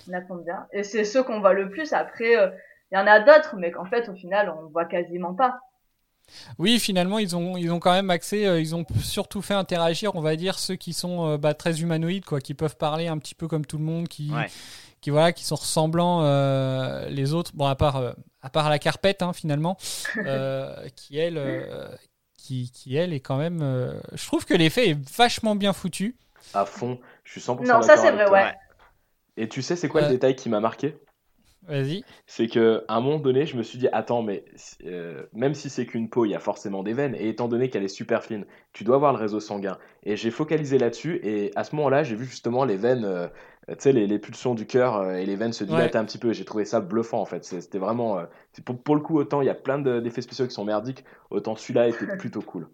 La bien. Et c'est ceux qu'on voit le plus. Après, euh, il y en a d'autres, mais qu'en fait, au final, on voit quasiment pas. Oui, finalement, ils ont, ils ont quand même accès, euh, ils ont surtout fait interagir, on va dire, ceux qui sont euh, bah, très humanoïdes, quoi, qui peuvent parler un petit peu comme tout le monde, qui, Ouais. qui, voilà, qui sont ressemblants euh, les autres, bon, à part, euh, à part la carpette, hein, finalement, euh, qui, elle, euh, qui, qui, elle, est quand même. euh, je trouve que l'effet est vachement bien foutu. À fond, je suis 100% Non, ça, c'est vrai, toi. ouais. Et tu sais, c'est quoi le détail qui m'a marqué? Vas-y. C'est que à un moment donné, je me suis dit, attends, mais euh, même si c'est qu'une peau, il y a forcément des veines. Et étant donné qu'elle est super fine, tu dois voir le réseau sanguin. Et j'ai focalisé là-dessus. Et à ce moment-là, j'ai vu justement les veines, euh, tu sais, les, les pulsions du cœur euh, et les veines se dilataient un petit peu. J'ai trouvé ça bluffant en fait. C'était vraiment. euh, pour, pour le coup, autant il y a plein de- d'effets spéciaux qui sont merdiques, autant celui-là était plutôt cool.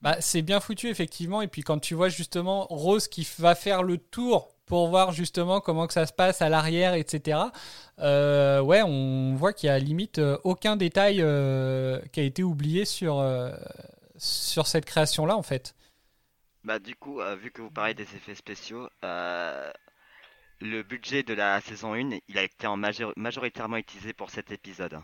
Bah, c'est bien foutu, effectivement. Et puis quand tu vois justement Rose qui va faire le tour pour voir justement comment que ça se passe à l'arrière, etc. euh, ouais, on voit qu'il y a limite euh, aucun détail euh, qui a été oublié sur, euh, sur cette création-là, en fait. Bah du coup, euh, vu que vous parlez des effets spéciaux, euh, le budget de la saison 1, il a été en major- majoritairement utilisé pour cet épisode. Ah,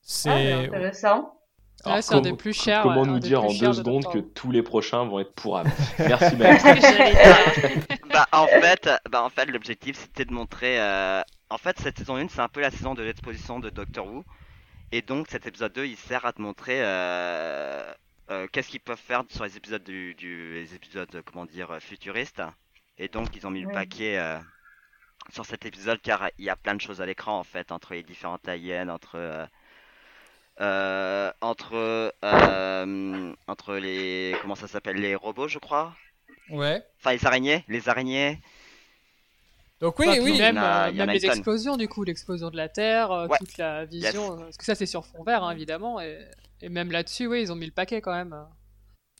C'est intéressant. Ouais, Alors, c'est un comment- des plus chers. Comment ouais, un nous dire en deux de secondes que tous les prochains vont être pourrables Merci Max. Bah en fait, bah en fait, l'objectif c'était de montrer. euh, En fait, cette saison 1, c'est un peu la saison de l'exposition de Doctor Who, et donc cet épisode 2, il sert à te montrer euh, euh, qu'est-ce qu'ils peuvent faire sur les épisodes du, du- les épisodes comment dire futuristes. Et donc ils ont mis le paquet euh, sur cet épisode car il y a plein de choses à l'écran en fait entre les différentes aliens, entre euh, entre euh, entre les comment ça s'appelle les robots je crois. ouais. Enfin les araignées, les araignées. Donc oui, Enfin, oui. Même, Il y en a- euh, même les explosions, du coup, l'explosion de la Terre, Ouais. toute la vision. Parce que ça, c'est sur fond vert, hein, évidemment. Et, et même là-dessus, oui, ils ont mis le paquet quand même.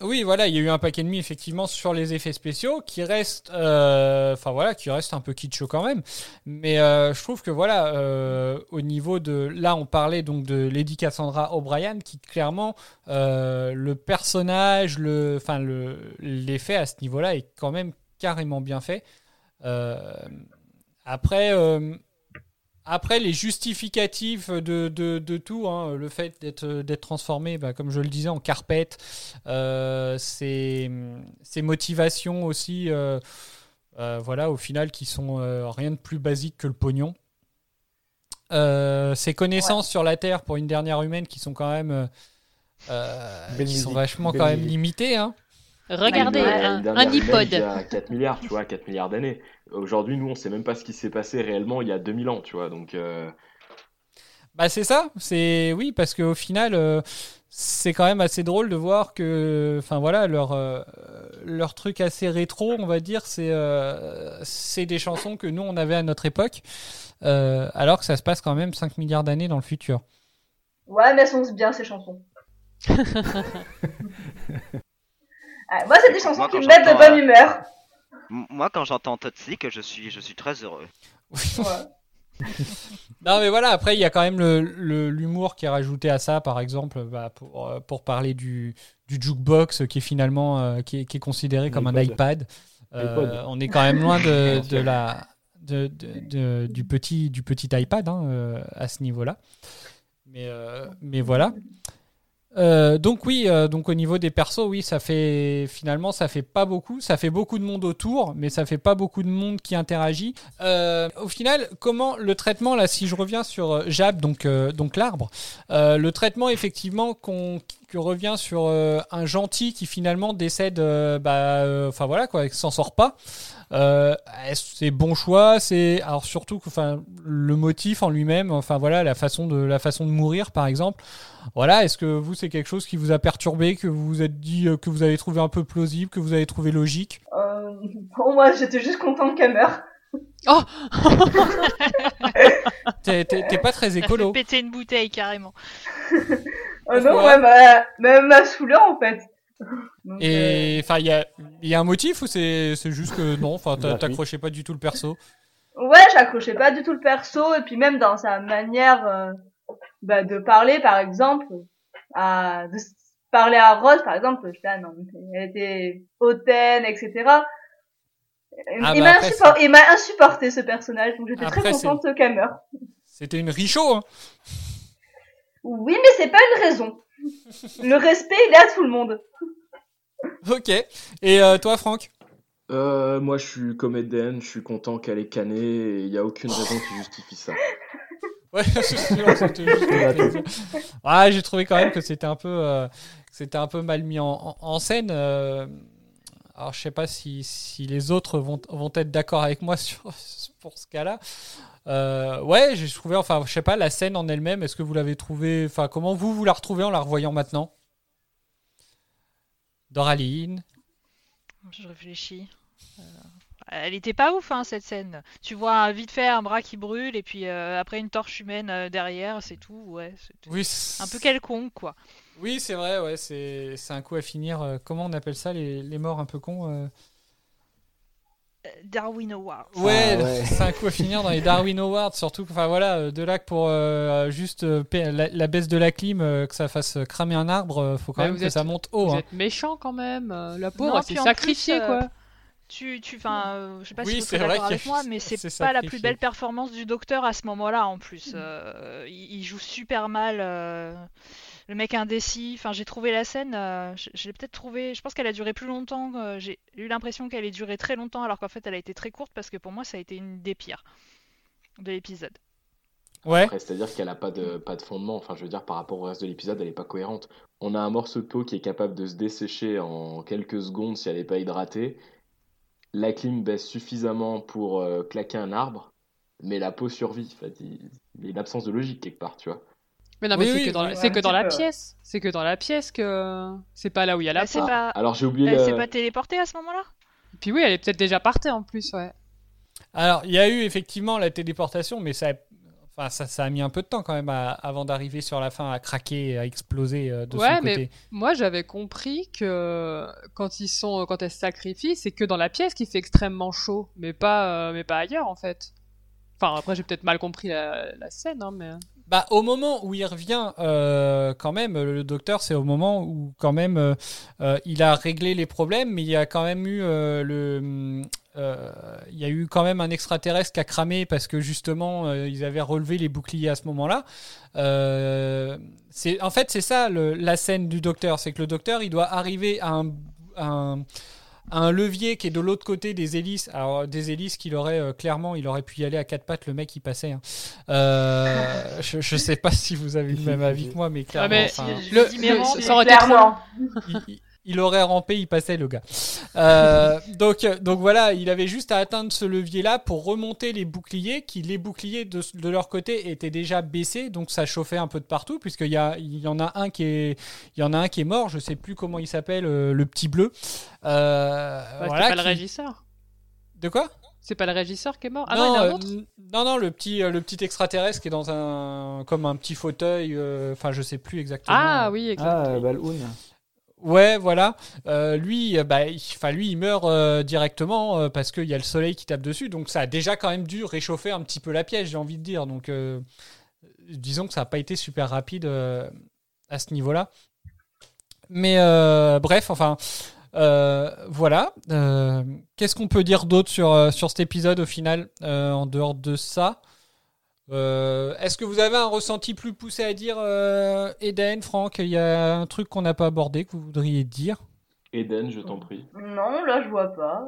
Oui, voilà, il y a eu un paquet de mis effectivement sur les effets spéciaux qui reste, euh, un peu kitscheux quand même. Mais euh, je trouve que voilà, euh, au niveau de, là, on parlait donc de Lady Cassandra O'Brien, qui clairement le personnage, le, enfin le, l'effet à ce niveau-là est quand même carrément bien fait. Après. Après, les justificatifs de, de, de tout, hein, le fait d'être transformé, bah, comme je le disais, en carpette, euh, ses, ses motivations aussi, euh, euh, voilà, au final, qui sont euh, rien de plus basique que le pognon. Ses connaissances sur la Terre pour une dernière humaine qui sont quand même, qui sont vachement quand même limitées. Hein. Regardez, un, iPod. Il y a 4 milliards, tu vois, 4 milliards d'années. Aujourd'hui, nous, on sait même pas ce qui s'est passé réellement il y a 2000 ans, tu vois. Donc, euh, Bah c'est ça, c'est oui parce qu'au final euh, c'est quand même assez drôle de voir que enfin voilà leur euh, leur truc assez rétro on va dire c'est euh, c'est des chansons que nous on avait à notre époque euh, alors que ça se passe quand même 5 milliards d'années dans le futur. Ouais, mais elles sont bien ces chansons. Ah, moi, c'est des chansons Moi, qui me mettent de bonne euh, humeur. Moi, quand j'entends Toxic, je suis, je suis très heureux. Ouais. Non mais voilà après il y a quand même le le- l'humour qui est rajouté à ça par exemple bah, pour euh, pour parler du du jukebox qui est finalement euh, qui, est, qui est considéré comme un iPad. Euh, on est quand même loin de, de la de, de- de- du petit du petit iPad hein, euh, à ce niveau-là. Mais euh, mais voilà. Euh, donc oui, euh, donc au niveau des persos, oui, ça fait finalement ça fait pas beaucoup, ça fait beaucoup de monde autour, mais ça fait pas beaucoup de monde qui interagit. Euh, au final, comment le traitement là, si je reviens sur Jab, donc donc l'arbre, le traitement effectivement qu'on que revient sur un gentil qui finalement décède, bah, enfin voilà quoi, qui s'en sort pas. Euh, est-ce que c'est bon choix, c'est alors surtout que, enfin le motif en lui-même, enfin voilà la façon de la façon de mourir par exemple. Voilà, est-ce que vous c'est quelque chose qui vous a perturbé, que vous vous êtes dit euh, que vous avez trouvé un peu plausible, que vous avez trouvé logique? Euh, pour moi, j'étais juste contente qu'elle meure. T'es t'es- t'es pas très écolo. péter une bouteille carrément. Euh, non, ouais, m'a, m'a, m'a saoulé en fait. Donc, Et enfin, il y a, il y a un motif ou c'est c'est juste que non, enfin, t'a- Gratuit. t'accrochais pas du tout le perso? euh, Ouais, j'accrochais pas du tout le perso, et puis même dans sa manière euh, bah, de parler, par exemple, à, de s- parler à Rose, par exemple, j'étais, ah non, elle était hautaine, etc. Il, Ah bah m'a après, insuppor- il m'a insupporté ce personnage, donc j'étais très Après, c'est- contente qu'elle meure. C'était une richaud. Hein. Oui, mais c'est pas une raison. Le respect, il est à tout le monde. Ok. Et euh, toi, Franck? Euh, moi, je suis comme Eden, je suis content qu'elle ait canné et il n'y a aucune raison qui justifie ça. Ouais, pour plaisir. Ouais, j'ai trouvé quand même que c'était un peu, euh, c'était un peu mal mis en, en- en scène. euh. alors, je sais pas si, si les autres vont, vont être d'accord avec moi sur, pour ce cas-là. Euh, ouais, j'ai trouvé, enfin, je sais pas, la scène en elle-même, est-ce que vous l'avez trouvée, enfin, comment vous, vous la retrouvez en la revoyant maintenant? Doraline Je réfléchis. Euh, Elle était pas ouf, hein, cette scène. Tu vois vite fait un bras qui brûle et puis euh, après une torche humaine derrière, c'est tout. Ouais, Oui, un peu quelconque, quoi. Oui, c'est vrai, ouais, c'est un coup à finir. comment on appelle ça, les, les morts un peu cons Darwin Award. Ouais, Ah ouais. c'est un coup à finir dans les Darwin Awards, surtout. que, Enfin voilà, euh, de là que pour euh, juste euh, la, la baisse de la clim, euh, que ça fasse cramer un arbre, faut quand Ouais, même que êtes- ça monte haut. Vous hein. êtes méchant quand même. La pauvre, plus, euh, quoi. Tu, tu, enfin, euh, je sais pas Oui, si c'est d'accord qu'il avec moi, mais c'est pas la plus sacrifié. belle performance du docteur à ce moment-là en plus. Euh, il, il joue super mal. Le mec indécis. Enfin, j'ai trouvé la scène. euh, je je l'ai peut-être trouvé. Je pense qu'elle a duré plus longtemps. euh, j'ai eu l'impression qu'elle ait duré très longtemps, alors qu'en fait, elle a été très courte parce que pour moi, ça a été une des pires de l'épisode. Ouais, Après, c'est-à-dire qu'elle a pas de, pas de fondement. Enfin, je veux dire, par rapport au reste de l'épisode, elle est pas cohérente. On a un morceau de peau qui est capable de se dessécher en quelques secondes si elle n'est pas hydratée. La clim baisse suffisamment pour euh, claquer un arbre, mais la peau survit. En fait, il il y a une absence de logique quelque part, tu vois. Mais non, mais Oui, c'est oui, que dans, oui. la- que dans pièce. C'est que dans la pièce que c'est pas là où il y a la peau. pas, Alors, j'ai oublié elle la- s'est pas téléportée à ce moment-là Puis oui, elle est peut-être déjà partie en plus, ouais. alors il y a eu effectivement la téléportation, mais ça, a- enfin, ça, ça a mis un peu de temps quand même à- avant d'arriver sur la fin à craquer, à exploser euh, de Ouais, son mais- côté. Moi, j'avais compris que quand ils sont, quand elle se sacrifie, c'est que dans la pièce qu'il fait extrêmement chaud, mais pas, euh, mais pas ailleurs en fait. Enfin, après, j'ai peut-être mal compris la, la scène, hein, mais. Bah, au moment où il revient, euh, quand même, le docteur, c'est au moment où, quand même, euh, euh, il a réglé les problèmes, mais il y a quand même eu le. il y a eu quand même un extraterrestre qui a cramé parce que justement ils avaient relevé les boucliers à ce moment-là. C'est en fait c'est ça la scène du docteur, c'est que le docteur il doit arriver à un, un levier qui est de l'autre côté des hélices. Alors des hélices qu'il aurait euh, clairement, il aurait pu y aller à quatre pattes le mec il passait. hein. Euh, je, je sais pas si vous avez le même avis que moi, mais clairement. mais enfin, le- ça aurait été trop Clairement. il, il- il aurait rampé, il passait le gars. Euh, donc, donc voilà, il avait juste à atteindre ce levier-là pour remonter les boucliers, qui les boucliers de, de leur côté étaient déjà baissés, donc ça chauffait un peu de partout, puisqu'il y, a, il y en a un qui est, il y en a un qui est mort, je sais plus comment il s'appelle, euh, le petit bleu. Euh, voilà, c'est pas le régisseur. De quoi? C'est pas le régisseur qui est mort? Ah non, il y en a un euh, autre? non, non, le petit, euh, le petit extraterrestre qui est dans un, comme un petit fauteuil, euh, enfin, je sais plus exactement. Ah oui, exact. Ah, Balhoun. Ouais, voilà. Euh, lui, euh, bah, il, lui, il meurt euh, directement parce qu'il y a le soleil qui tape dessus. Donc, ça a déjà quand même dû réchauffer un petit peu la pièce, j'ai envie de dire. Donc, disons que ça n'a pas été super rapide à ce niveau-là. Mais bref, enfin, voilà. Qu'est-ce qu'on peut dire d'autre sur, sur cet épisode au final, en dehors de ça? Euh, Est-ce que vous avez un ressenti plus poussé à dire, euh, Eden, Franck Il y a un truc qu'on n'a pas abordé que vous voudriez dire? Eden, je t'en prie. Non, là, je vois pas.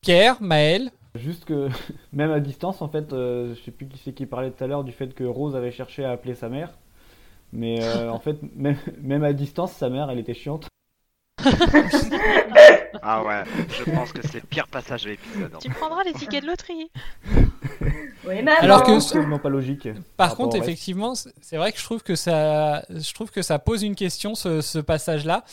Pierre, Maël? Juste que, même à distance, en fait, euh, je sais plus qui c'est qui parlait tout à l'heure du fait que Rose avait cherché à appeler sa mère. Mais euh, en fait, même, même à distance, sa mère, elle était chiante. Ah ouais, je pense que c'est le pire passage de l'épisode. hein. Tu prendras les tickets de loterie. Oui, maman. Alors que- absolument pas logique. Par contre, effectivement, c'est- c'est vrai que je trouve que ça, je trouve que ça pose une question ce, ce passage-là.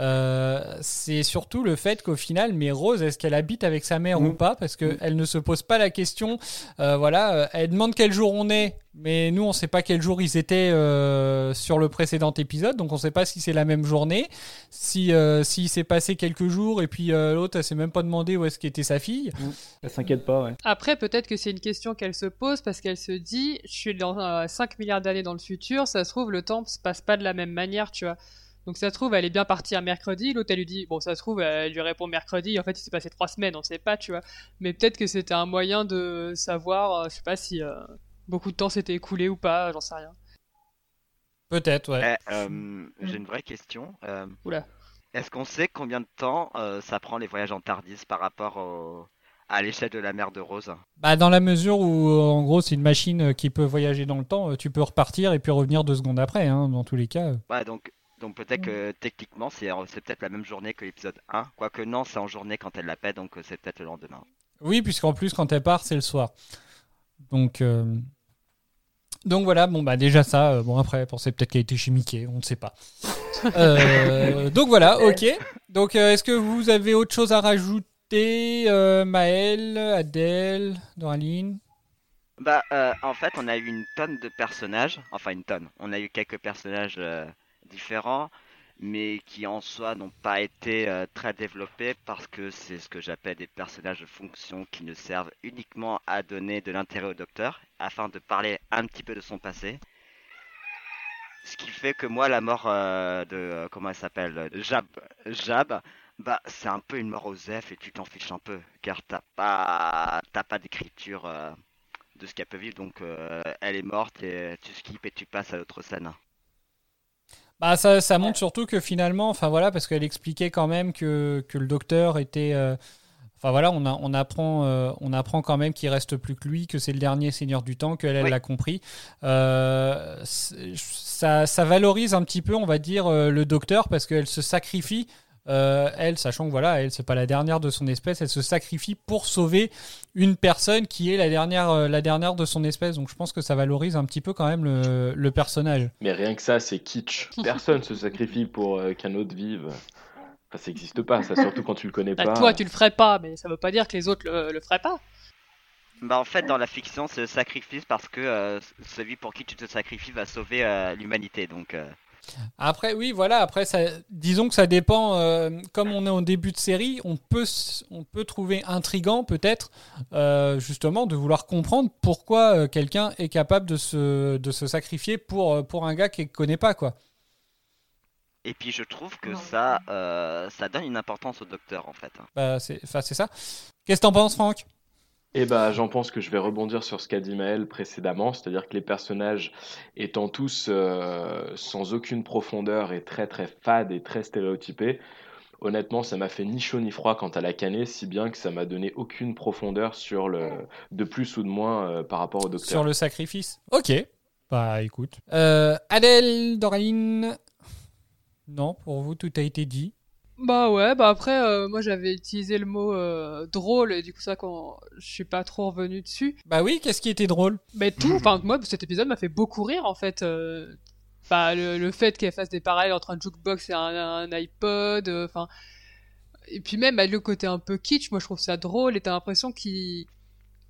Euh, c'est surtout le fait qu'au final, mais Rose, est-ce qu'elle habite avec sa mère Mm. ou pas? Parce que Mm. elle ne se pose pas la question. Euh, voilà, euh, elle demande quel jour on est. Mais nous, on sait pas quel jour ils étaient euh, sur le précédent épisode, donc on sait pas si c'est la même journée, si euh, s'il s'est passé quelques jours et puis euh, l'autre, elle s'est même pas demandé où est-ce qu'était sa fille. Elle s'inquiète pas, ouais. Après, peut-être que c'est une question qu'elle se pose parce qu'elle se dit je suis dans euh, 5 milliards d'années dans le futur, ça se trouve, le temps se passe pas de la même manière, tu vois. Donc ça se trouve, elle est bien partie un mercredi, l'autre elle lui dit, bon ça se trouve, elle lui répond mercredi, en fait il s'est passé 3 semaines, on sait pas, tu vois. Mais peut-être que c'était un moyen de savoir, euh, je sais pas si euh, beaucoup de temps s'était écoulé ou pas, j'en sais rien. Peut-être, ouais. Eh, euh, J'ai une vraie question. Euh, Oula. Est-ce qu'on sait combien de temps euh, ça prend les voyages en Tardis par rapport au- à l'échelle de la mer de Rose? Bah, dans la mesure où, en gros, c'est une machine qui peut voyager dans le temps, tu peux repartir et puis revenir deux secondes après, hein, dans tous les cas. Ouais, donc, donc peut-être que techniquement c'est c'est peut-être la même journée que l'épisode 1. Quoique non, c'est en journée quand elle l'appelle, donc c'est peut-être le lendemain. Oui, puisqu'en plus, quand elle part, c'est le soir. Donc, euh, donc voilà, bon, bah déjà ça. euh, bon, après, pensait peut-être qu'elle était chez Mickey, on ne sait pas. Euh, donc voilà, ok. Donc, euh, est-ce que vous avez autre chose à rajouter, euh, Maël, Adèle, Doraline? Bah, euh, en fait, on a eu une tonne de personnages, enfin une tonne. On a eu quelques personnages euh, différents, mais qui en soi n'ont pas été euh, très développés parce que c'est ce que j'appelle des personnages de fonction qui ne servent uniquement à donner de l'intérêt au docteur afin de parler un petit peu de son passé. Ce qui fait que moi, la mort euh, de euh, comment elle s'appelle, Jab, Jab, bah c'est un peu une mort aux F et tu t'en fiches un peu car t'as pas t'as pas d'écriture. de ce qu'elle peut vivre. Donc elle est morte et tu skips et tu passes à l'autre scène. Bah ça, ça montre surtout que finalement, enfin voilà, parce qu'elle expliquait quand même que, que le docteur était, euh, enfin voilà, on, a, on apprend, euh, on apprend quand même qu'il reste plus que lui, que c'est le dernier seigneur du temps, qu'elle elle Oui. l'a compris. Euh, ça, ça valorise un petit peu, on va dire, le docteur parce qu'elle se sacrifie. Euh, elle, sachant que voilà, elle c'est pas la dernière de son espèce, elle se sacrifie pour sauver une personne qui est la dernière, euh, la dernière de son espèce. Donc je pense que ça valorise un petit peu quand même le, le personnage. Mais rien que ça, c'est kitsch. Personne se sacrifie pour euh, qu'un autre vive. Enfin, ça n'existe pas, ça, surtout quand tu le connais Bah, pas. toi, tu le ferais pas, mais ça veut pas dire que les autres le, le feraient pas. Bah en fait dans la fiction c'est le sacrifice parce que euh, celui pour qui tu te sacrifies va sauver euh, l'humanité. Donc euh, Après, oui, voilà. Après, ça, disons que ça dépend. euh, comme on est en début de série, on peut, s- on peut trouver intrigant, peut-être, euh, justement, de vouloir comprendre pourquoi euh, quelqu'un est capable de se, de se sacrifier pour, pour un gars qu'il ne connaît pas, quoi. et puis je trouve que Non. ça euh, ça donne une importance au docteur en fait. Bah, c'est, enfin, c'est ça. Qu'est-ce que t'en penses, Franck? Eh ben, j'en pense que je vais rebondir sur ce qu'a dit Maël précédemment, c'est-à-dire que les personnages étant tous euh, sans aucune profondeur et très très fades et très stéréotypés, honnêtement, ça m'a fait ni chaud ni froid quant à la canée, si bien que ça m'a donné aucune profondeur sur le de plus ou de moins euh, par rapport au docteur. Sur le sacrifice Ok. Bah, écoute. Euh, Adèle, Doraline Non, pour vous, tout a été dit. Bah ouais, bah après, euh, moi j'avais utilisé le mot euh, drôle, et du coup, ça, quand je suis pas trop revenu dessus. Bah oui, qu'est-ce qui était drôle? Mais tout, enfin, moi, cet épisode m'a fait beaucoup rire, en fait. euh, bah, le, le fait qu'elle fasse des parallèles entre un jukebox et un, un iPod, enfin. et puis même, bah, le côté un peu kitsch, moi je trouve ça drôle, et t'as l'impression qu'ils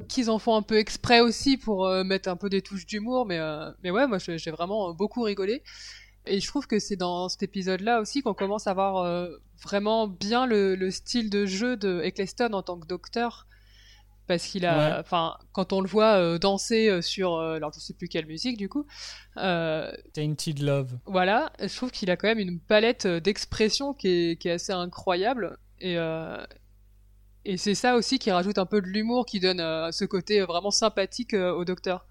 qu'ils en font un peu exprès aussi pour mettre un peu des touches d'humour, mais, mais ouais, moi j'ai vraiment beaucoup rigolé. Et je trouve que c'est dans cet épisode-là aussi qu'on commence à voir euh, vraiment bien le, le style de jeu de Eccleston en tant que docteur. Parce qu'il a, Ouais. enfin, quand on le voit euh, danser euh, sur, euh, alors je sais plus quelle musique du coup, Tainted Love. voilà, je trouve qu'il a quand même une palette d'expression qui est, qui est assez incroyable. Et, et c'est ça aussi qui rajoute un peu de l'humour, qui donne ce côté vraiment sympathique au docteur.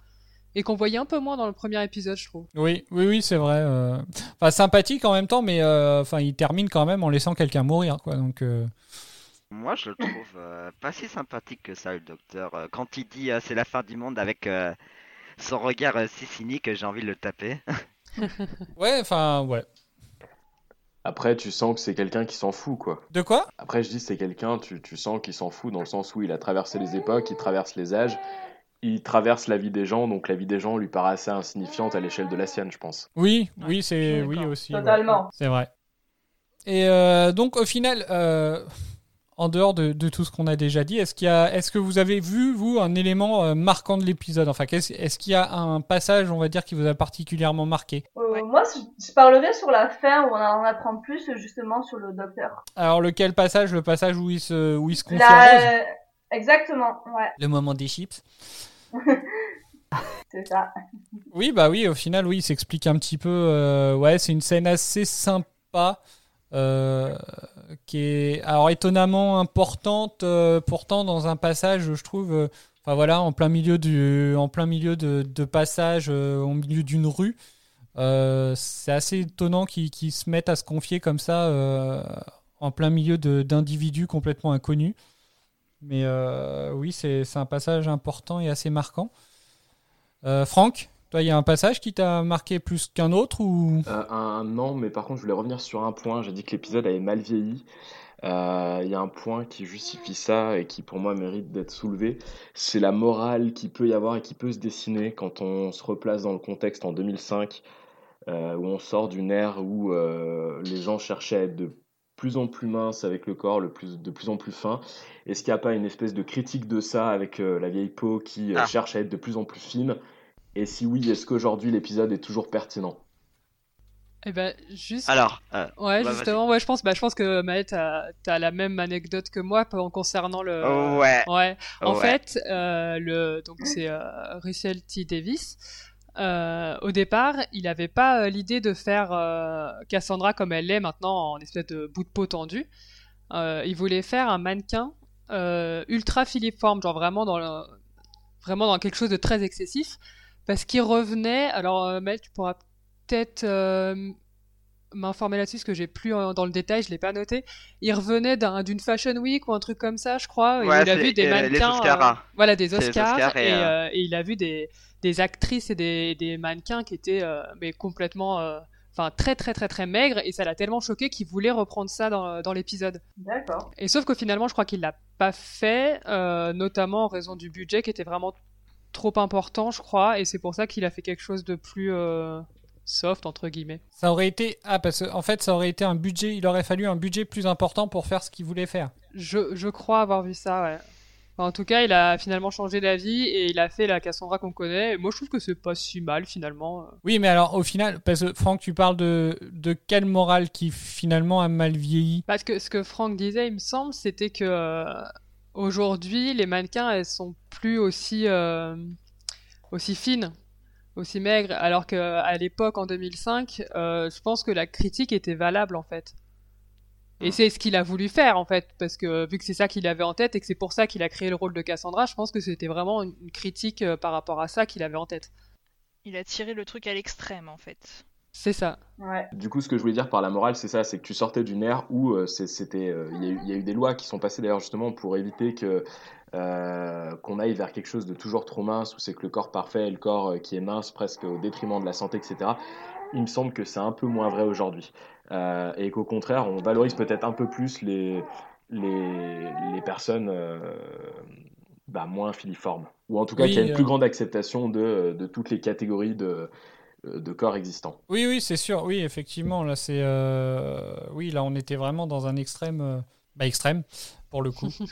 Et qu'on voyait un peu moins dans le premier épisode, je trouve. Oui, oui, oui, c'est vrai. euh. Enfin, sympathique en même temps, mais euh, enfin, il termine quand même en laissant quelqu'un mourir, quoi. Donc, euh, Moi je le trouve euh, pas si sympathique que ça le docteur. Quand il dit euh, c'est la fin du monde avec euh, son regard euh, si cynique, j'ai envie de le taper. ouais, enfin, ouais. Après, tu sens que c'est quelqu'un qui s'en fout, quoi. De quoi? Après, je dis c'est quelqu'un, tu, tu sens qu'il s'en fout dans le sens où il a traversé les époques, il traverse les âges, il traverse la vie des gens, donc la vie des gens lui paraît assez insignifiante à l'échelle de la sienne, je pense. Oui, oui, c'est oui aussi. ouais. Totalement. C'est vrai. Et euh, donc, au final, euh, en dehors de, de tout ce qu'on a déjà dit, est-ce qu'il y a, est-ce que vous avez vu vous un élément euh, marquant de l'épisode? Enfin, qu'est-ce- est-ce qu'il y a un passage, on va dire, qui vous a particulièrement marqué? Euh, Ouais. Moi, je je parlerai sur la fin où on en apprend plus justement sur le docteur. Alors, lequel passage? Le passage où il se, où il se confie La- à Rose Exactement, ouais, Le moment des chips. ça. Oui, bah oui, au final, oui, il s'explique un petit peu. euh, ouais, c'est une scène assez sympa. euh, qui est alors étonnamment importante euh, pourtant dans un passage je trouve enfin voilà en plein milieu de, passage au milieu d'une rue c'est assez étonnant qu'ils se mettent à se confier comme ça en plein milieu d'individus complètement inconnus mais euh, oui c'est un passage important et assez marquant Euh, Franck toi, il y a un passage qui t'a marqué plus qu'un autre ou? Euh, un non, mais par contre, je voulais revenir sur un point. J'ai dit que l'épisode avait mal vieilli. Euh, Il y a un point qui justifie ça et qui, pour moi, mérite d'être soulevé. C'est la morale qui peut y avoir et qui peut se dessiner quand on se replace dans le contexte en 2005, euh, où on sort d'une ère où les gens cherchaient à être de plus en plus minces avec le corps, le plus, de plus en plus fin. Est-ce qu'il n'y a pas une espèce de critique de ça avec euh, la vieille peau qui euh, Ah. cherche à être de plus en plus fine? Et si oui, est-ce qu'aujourd'hui l'épisode est toujours pertinent? Eh ben, juste. Alors, euh, Ouais, bah, justement, ouais, je pense, bah, je pense que Maët, t'as as la même anecdote que moi en concernant le. Oh, ouais. Ouais. En ouais. fait, euh, le donc c'est euh, Russell T Davis. Euh, au départ, il n'avait pas euh, l'idée de faire euh, Cassandra comme elle l'est maintenant en espèce de bout de peau tendu. Il voulait faire un mannequin ultra filiforme, genre vraiment dans vraiment dans quelque chose de très excessif, parce qu'il revenait. Alors, Mel, tu pourras peut-être m'informer là-dessus, parce que j'ai plus euh, dans le détail, je l'ai pas noté. Il revenait d'un- d'une Fashion Week ou un truc comme ça, je crois. Ouais, il a vu des mannequins. Oscars. euh, voilà, des Oscars. Oscars et, et, euh, euh, et il a vu des, des actrices et des, des mannequins qui étaient euh, mais complètement. euh, Enfin, très très très très maigres, et ça l'a tellement choqué qu'il voulait reprendre ça dans, dans l'épisode. D'accord. Et sauf que finalement, je crois qu'il l'a pas fait, euh, notamment en raison du budget qui était vraiment trop important, je crois, et c'est pour ça qu'il a fait quelque chose de plus euh, soft entre guillemets. ça aurait été ah parce que en fait ça aurait été un budget, il aurait fallu un budget plus important pour faire ce qu'il voulait faire. Je, je crois avoir vu ça, ouais. Enfin, en tout cas, il a finalement changé d'avis et il a fait la Cassandra qu'on connaît. Et moi, je trouve que c'est pas si mal finalement. Oui, mais alors au final, parce que Franck, tu parles de, de quelle morale qui finalement a mal vieilli? Parce que ce que Franck disait, il me semble, c'était que euh, aujourd'hui, les mannequins, elles sont plus aussi euh, aussi fines, aussi maigres, alors qu'à l'époque, en 2005, euh, je pense que la critique était valable en fait. Et c'est ce qu'il a voulu faire en fait, parce que vu que c'est ça qu'il avait en tête et que c'est pour ça qu'il a créé le rôle de Cassandra, je pense que c'était vraiment une une critique euh, par rapport à ça qu'il avait en tête. Il a tiré le truc à l'extrême en fait. C'est ça. Ouais. Du coup, ce que je voulais dire par la morale, c'est ça, c'est que tu sortais d'une ère où euh, c'était, euh, il y, a eu- il y a eu des lois qui sont passées d'ailleurs justement pour éviter que euh, qu'on aille vers quelque chose de toujours trop mince, où c'est que le corps parfait est le corps euh, qui est mince presque au détriment de la santé, etc. Il me semble que c'est un peu moins vrai aujourd'hui, Euh, et qu'au contraire, on valorise peut-être un peu plus les les, les personnes euh, bah, moins filiformes, ou en tout cas Oui, qu'il y a une euh, plus grande acceptation de, de toutes les catégories de de corps existants. Oui, oui, c'est sûr. Oui, effectivement, là c'est euh, oui, là on était vraiment dans un extrême, euh, bah extrême pour le coup.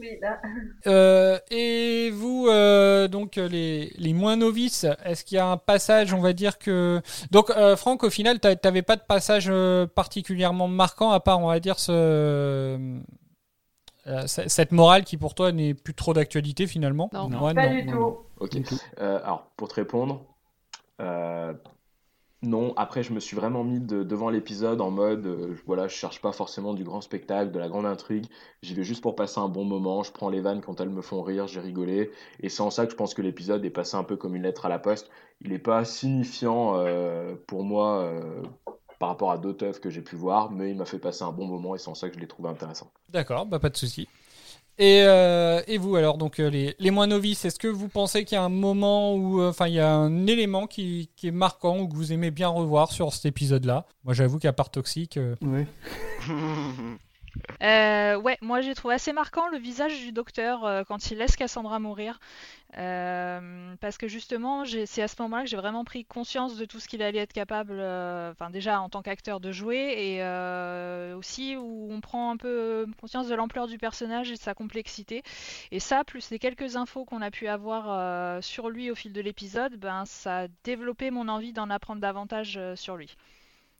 Oui, là. Euh, et vous, euh, donc euh, les, les moins novices, est-ce qu'il y a un passage, on va dire que donc euh, Franck, au final, t'a- t'avais pas de passage euh, particulièrement marquant à part, on va dire ce euh, cette morale qui pour toi n'est plus trop d'actualité finalement? Non. Pas non, du non, tout. non. Ok. Du tout. Euh, alors, pour te répondre, euh, non. Après, je me suis vraiment mis de- devant l'épisode en mode, euh, voilà, je cherche pas forcément du grand spectacle, de la grande intrigue. J'y vais juste pour passer un bon moment. Je prends les vannes quand elles me font rire, j'ai rigolé. Et c'est en ça que je pense que l'épisode est passé un peu comme une lettre à la poste. Il n'est pas signifiant euh, pour moi euh, par rapport à d'autres œuvres que j'ai pu voir, mais il m'a fait passer un bon moment et c'est en ça que je l'ai trouvé intéressant. D'accord, bah pas de souci. Et, euh, et vous alors, donc euh, les, les moins novices, est-ce que vous pensez qu'il y a un moment où, euh, enfin, il y a un élément qui, qui est marquant ou que vous aimez bien revoir sur cet épisode-là? Moi, j'avoue qu'à part Toxique, euh, Oui. Euh, ouais, moi j'ai trouvé assez marquant le visage du docteur euh, quand il laisse Cassandra mourir. Euh, parce que justement, c'est à ce moment-là que j'ai vraiment pris conscience de tout ce qu'il allait être capable, enfin déjà en tant qu'acteur de jouer, et aussi où on prend un peu conscience de l'ampleur du personnage et de sa complexité. Et ça, plus les quelques infos qu'on a pu avoir sur lui au fil de l'épisode, ben ça a développé mon envie d'en apprendre davantage sur lui.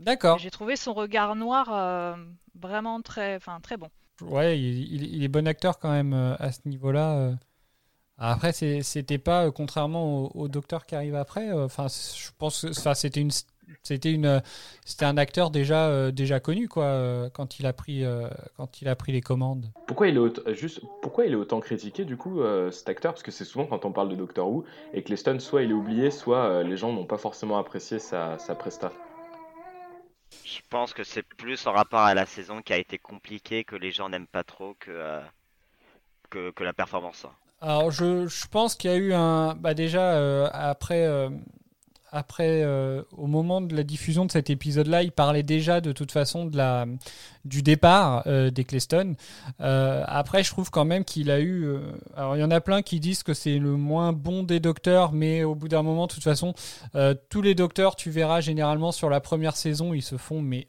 D'accord. J'ai trouvé son regard noir euh, vraiment très, enfin très bon. Ouais, il, il- il est bon acteur quand même euh, à ce niveau-là. euh. Après, c'est- c'était pas, euh, contrairement au, au docteur qui arrive après, euh, enfin, je pense que enfin, c'était une. C'était une, c'était un acteur déjà, euh, déjà connu quoi, euh, quand il a pris, euh, quand il a pris les commandes. Pourquoi il est autant, juste, pourquoi il est autant critiqué du coup euh, cet acteur? Parce que c'est souvent quand on parle de Doctor Who et que Leston soit il est oublié, soit euh, les gens n'ont pas forcément apprécié sa, sa presta. Je pense que c'est plus en rapport à la saison qui a été compliquée que les gens n'aiment pas trop que, euh, que, la performance. Alors, je, je pense qu'il y a eu un, bah déjà euh, après, euh, après, euh, au moment de la diffusion de cet épisode-là, il parlait déjà de toute façon de la, du départ euh, d'Eccleston. Euh, après, je trouve quand même qu'il a eu. alors, il y en a plein qui disent que c'est le moins bon des docteurs, mais au bout d'un moment, de toute façon, tous les docteurs, tu verras généralement sur la première saison, ils se font mais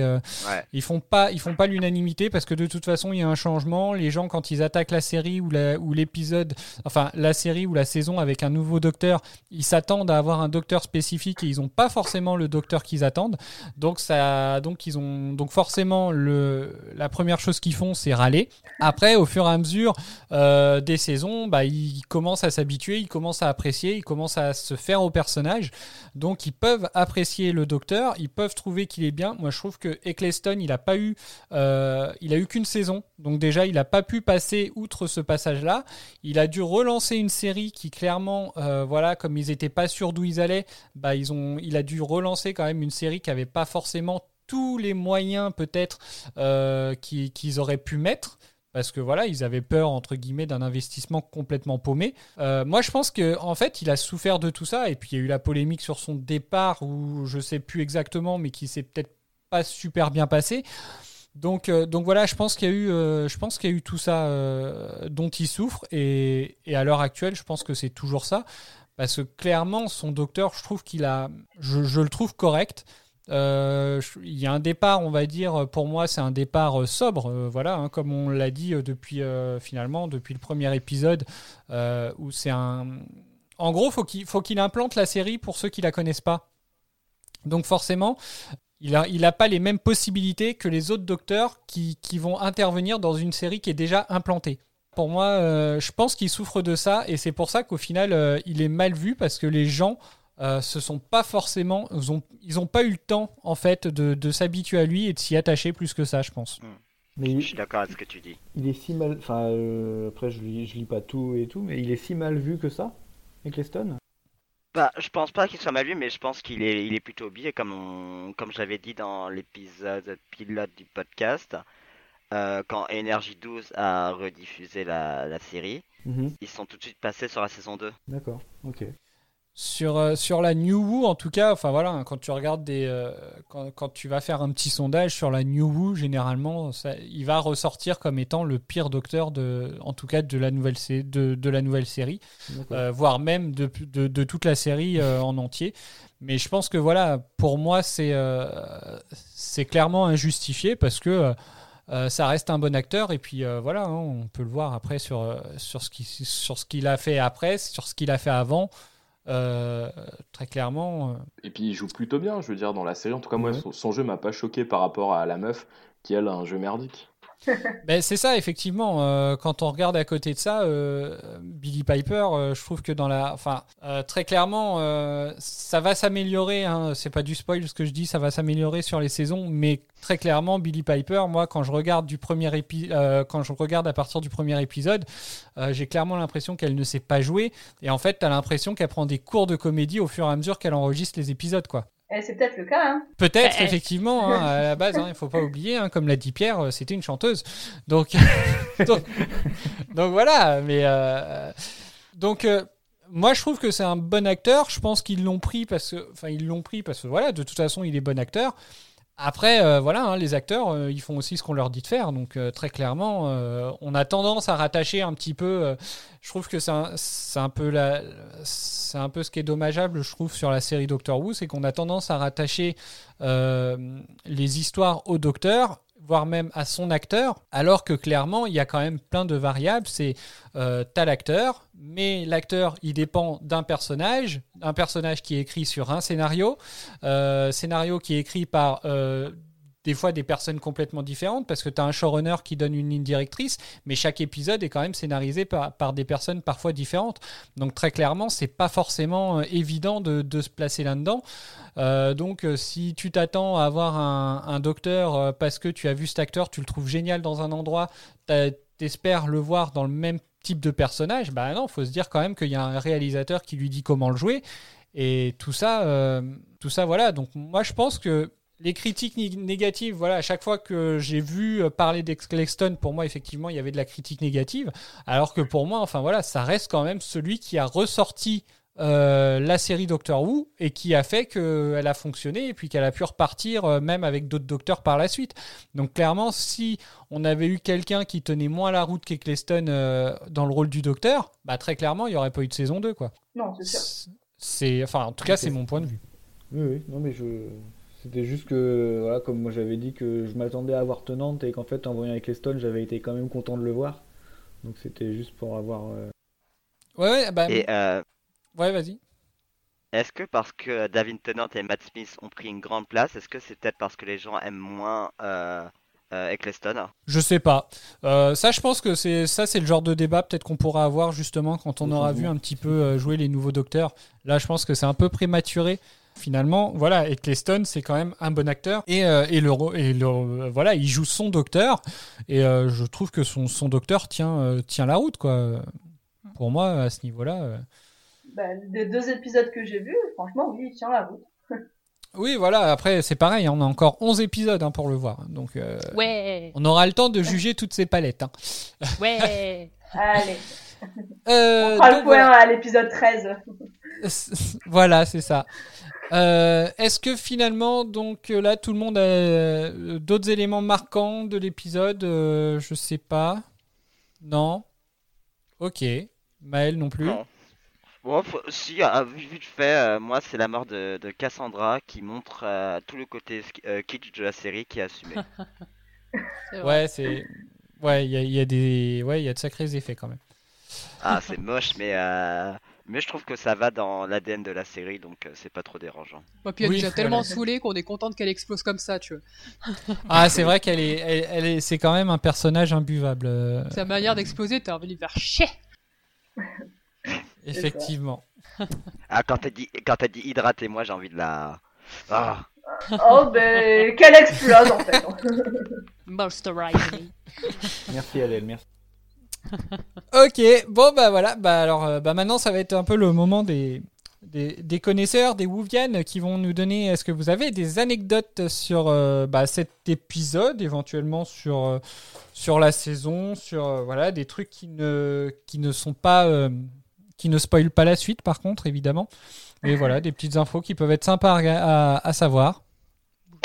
euh, Ouais. ils font pas, ils font pas l'unanimité parce que de toute façon, il y a un changement. Les gens, quand ils attaquent la série ou la- ou l'épisode, enfin la série ou la saison avec un nouveau docteur, s'attendent à avoir un docteur spécifique et ils n'ont pas forcément le docteur qu'ils attendent. Donc ça, donc ils ont, donc forcément le, la première chose qu'ils font, c'est râler. Après, au fur et à mesure euh, des saisons, bah, ils commencent à s'habituer, ils commencent à apprécier, ils commencent à se faire au personnage. Donc ils peuvent apprécier le docteur, ils peuvent trouver qu'il est bien. Moi, je trouve que Eccleston, il a pas eu, euh, il a eu qu'une saison. Donc déjà, il a pas pu passer outre ce passage-là. Il a dû relancer une série qui clairement, euh, voilà, comme ils étaient pas sûrs d'où ils allaient, bah ils ont, il a dû relancer quand même une série qui avait pas forcément tous les moyens peut-être euh, qui- qu'ils auraient pu mettre. Parce que voilà, ils avaient peur entre guillemets d'un investissement complètement paumé. Euh, moi, je pense que en fait, il a souffert de tout ça. Et puis il y a eu la polémique sur son départ où je sais plus exactement, mais qui s'est peut-être pas super bien passé. Donc, euh, donc voilà, je pense qu'il y a eu, euh, je pense qu'il y a eu tout ça dont il souffre. Et à l'heure actuelle, je pense que c'est toujours ça parce que clairement, son docteur, je trouve qu'il a, je, le trouve correct. Euh, il y a un départ, on va dire, pour moi, c'est un départ euh, sobre, euh, voilà, hein, comme on l'a dit depuis finalement depuis le premier épisode, où c'est un. En gros, faut faut qu'il implante la série pour ceux qui la connaissent pas. Donc forcément, il a il a pas les mêmes possibilités que les autres docteurs qui vont intervenir dans une série qui est déjà implantée. Pour moi, euh, je pense qu'il souffre de ça et c'est pour ça qu'au final, euh, il est mal vu parce que les gens euh, se sont pas forcément, ils ont, ils ont pas eu le temps en fait de, de s'habituer à lui et de s'y attacher plus que ça, je pense. Mais Je suis d'accord avec ce que tu dis. il est si mal. Enfin, euh, après, je lis, je lis pas tout et tout, mais il est si mal vu que ça, Eccleston Bah, je pense pas qu'il soit mal vu, mais je pense qu'il est, il est plutôt bien, comme, on- comme je l'avais dit dans l'épisode pilote du podcast. Euh, quand Energy 12 a rediffusé la, la série, Mhm. ils sont tout de suite passés sur la saison 2. D'accord, ok. Sur, euh, sur la New Woo, en tout cas, enfin voilà, hein, quand tu regardes des, euh, quand, quand tu vas faire un petit sondage sur la New Woo, généralement, ça, il va ressortir comme étant le pire docteur de, en tout cas de la nouvelle, de, de la nouvelle série, euh, voire même de, de, de toute la série euh, en entier. Mais je pense que voilà, pour moi, c'est, euh, c'est clairement injustifié parce que. Euh, ça reste un bon acteur et puis euh, voilà, hein, on peut le voir après sur, euh, sur ce qu'il sur ce qu'il a fait après, sur ce qu'il a fait avant. Euh, très clairement, Et puis il joue plutôt bien, je veux dire, dans la série. En tout cas, moi, Ouais. son, son jeu m'a pas choqué par rapport à la meuf qui, elle, a un jeu merdique. ben, c'est ça effectivement. euh, quand on regarde à côté de ça, euh, Billy Piper, euh, je trouve que dans la, enfin, euh, très clairement, euh, ça va s'améliorer. Hein, c'est pas du spoil ce que je dis, ça va s'améliorer sur les saisons, mais très clairement, Billy Piper, moi, quand je regarde du premier épi- euh, quand je regarde à partir du premier épisode, j'ai clairement l'impression qu'elle ne sait pas jouer. Et en fait, t'as l'impression qu'elle prend des cours de comédie au fur et à mesure qu'elle enregistre les épisodes, quoi. Et c'est peut-être le cas, hein. Peut-être, Eh. effectivement, hein, à la base, hein, il faut pas oublier, hein, comme l'a dit Pierre, euh, c'était une chanteuse. Donc, donc, donc voilà, mais euh, donc euh, moi je trouve que c'est un bon acteur. Je pense qu'ils l'ont pris parce que, enfin ils l'ont pris parce que voilà, de toute façon il est bon acteur. Après, euh, voilà, hein, les acteurs, euh, ils font aussi ce qu'on leur dit de faire. Donc, euh, très clairement, on a tendance à rattacher un petit peu. je trouve que c'est un, un peu c'est un peu ce qui est dommageable, je trouve, sur la série Doctor Who, c'est qu'on a tendance à rattacher les histoires au docteur, voire même à son acteur, alors que clairement, il y a quand même plein de variables. C'est euh, t'as l'acteur, mais l'acteur, il dépend d'un personnage, un personnage qui est écrit sur un scénario, euh, scénario qui est écrit par euh, des fois des personnes complètement différentes, parce que tu as un showrunner qui donne une ligne directrice, mais chaque épisode est quand même scénarisé par, par des personnes parfois différentes. Donc très clairement, c'est pas forcément euh, évident de, de se placer là-dedans. Euh, donc euh, si tu t'attends à avoir un, un docteur parce que tu as vu cet acteur, tu le trouves génial dans un endroit, t'espères le voir dans le même type de personnage, bah non, faut se dire quand même qu'il y a un réalisateur qui lui dit comment le jouer. Et tout ça, tout ça, voilà. Donc moi, je pense que les critiques négatives, voilà, à chaque fois que j'ai vu euh, parler d'Excleston, pour moi, effectivement, il y avait de la critique négative. Alors que pour moi, enfin voilà, ça reste quand même celui qui a ressorti euh, la série Doctor Who et qui a fait qu'elle a fonctionné et puis qu'elle a pu repartir euh, même avec d'autres docteurs par la suite. Donc clairement, si on avait eu quelqu'un qui tenait moins la route qu'Eccleston euh, dans le rôle du docteur, bah très clairement, il n'y aurait pas eu de saison 2, quoi. Non, c'est sûr. C'est, enfin, en tout cas, c'est mon point de vue. Oui, oui, non, mais je. C'était juste que, voilà, comme moi j'avais dit que je m'attendais à voir Tenante et qu'en fait, en voyant avec les Stones, j'avais été quand même content de le voir. Donc c'était juste pour avoir. euh, Ouais, ouais, bah, Et euh, ouais, vas-y. est-ce que parce que David Tennant et Matt Smith ont pris une grande place, est-ce que c'est peut-être parce que les gens aiment moins euh, euh, Eccleston? Je sais pas. Euh, ça, je pense que c'est ça, c'est le genre de débat peut-être qu'on pourra avoir justement quand on aura vu un petit peu jouer les nouveaux docteurs. Là, je pense que c'est un peu prématuré. Finalement, voilà, Eccleston, c'est quand même un bon acteur et, euh, et le et le euh, voilà, il joue son docteur et euh, je trouve que son, son docteur tient euh, tient la route quoi. Pour moi, à ce niveau-là. euh. Bah, des deux épisodes que j'ai vus, franchement, oui, il tient la route. Oui, voilà. Après, c'est pareil. hein, On a encore 11 épisodes hein, pour le voir, donc euh, Ouais, on aura le temps de juger toutes ces palettes. hein. ouais. Allez, Euh, on fera le point voilà. à l'épisode 13. voilà, c'est ça. Euh, Est-ce que finalement, donc euh, là, tout le monde a euh, d'autres éléments marquants de l'épisode euh, Je sais pas. Non? Ok. Maël non plus? Non. Bon, faut- si, vu vite fait, euh, moi c'est la mort de, de Cassandra qui montre euh, tout le côté euh, kitsch de la série qui est assumé. C'est vrai. Ouais, c'est. Ouais, il y a, il y a des. Ouais, il y a de sacrés effets quand même. Ah, c'est moche, mais euh, mais je trouve que ça va dans l'ADN de la série, donc euh, c'est pas trop dérangeant. Ouais, puis elle Oui, nous a tellement saoulé qu'on est contente qu'elle explose comme ça, tu vois. Ah, c'est vrai qu'elle est, elle, elle est, c'est quand même un personnage imbuvable. euh, Sa manière d'exploser, t'as envie de lui faire chier. effectivement. Ah, quand t'as dit quand t'as dit hydraté, moi j'ai envie de la. Ah, Oh, ben, qu'elle explose, en fait. Me. Merci Adèle, merci. Ok, bon bah voilà, bah alors euh, bah maintenant ça va être un peu le moment des, des, des connaisseurs, des Wouvianes qui vont nous donner, est-ce que vous avez des anecdotes sur euh, bah, cet épisode, éventuellement sur, euh, sur la saison, sur euh, voilà, des trucs qui ne, qui ne sont pas, euh, qui ne spoilent pas la suite par contre évidemment, mais voilà, des petites infos qui peuvent être sympas à, à, à savoir.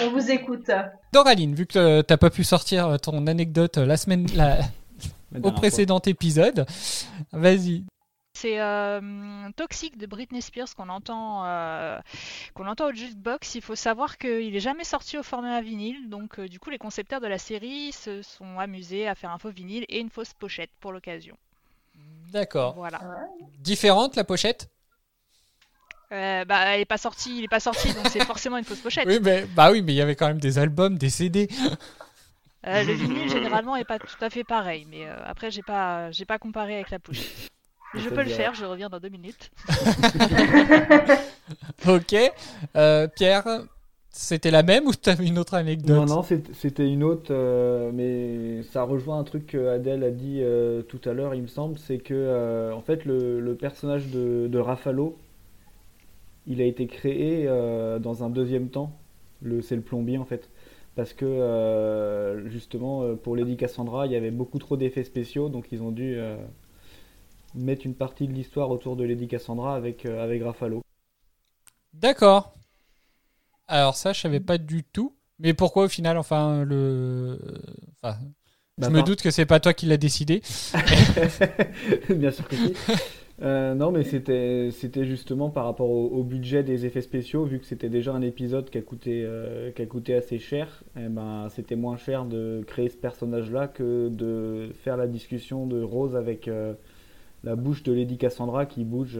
On vous écoute. Doraline, vu que euh, t'as pas pu sortir ton anecdote la semaine, la, La au précédent épisode, vas-y. C'est euh, Toxic de Britney Spears qu'on entend, euh, qu'on entend au jukebox. Il faut savoir qu'il n'est jamais sorti au format vinyle, donc euh, du coup les concepteurs de la série se sont amusés à faire un faux vinyle et une fausse pochette pour l'occasion. D'accord. Voilà. Différente la pochette? Euh, bah, il est pas sorti, il est pas sorti, donc c'est forcément une fausse pochette. Oui, mais bah oui, mais il y avait quand même des albums, des CD. Euh, le vinyle généralement est pas tout à fait pareil, mais euh, après j'ai pas, j'ai pas comparé avec la pochette. Mais je peux le faire, je reviens dans deux minutes. ok. Euh, Pierre, c'était la même ou t'avais une autre anecdote? Non, non, c'était une autre, euh, mais ça rejoint un truc que Adèle a dit euh, tout à l'heure, il me semble, c'est que euh, en fait le, le personnage de, de Raffalo, il a été créé euh, dans un deuxième temps. Le, c'est le plombier en fait, parce que euh, justement euh, pour Lady Cassandra, il y avait beaucoup trop d'effets spéciaux, donc ils ont dû euh, mettre une partie de l'histoire autour de Lady Cassandra avec avec Raffalo. D'accord. Alors ça, je savais pas du tout. Mais pourquoi au final, enfin, le. Enfin, Bah, je me doute que c'est pas toi qui l'as décidé. Bien sûr que si. Euh, non, mais c'était c'était justement par rapport au, au budget des effets spéciaux, vu que c'était déjà un épisode qui a coûté euh, qui a coûté assez cher. Et ben, c'était moins cher de créer ce personnage-là que de faire la discussion de Rose avec euh, la bouche de Lady Cassandra qui bouge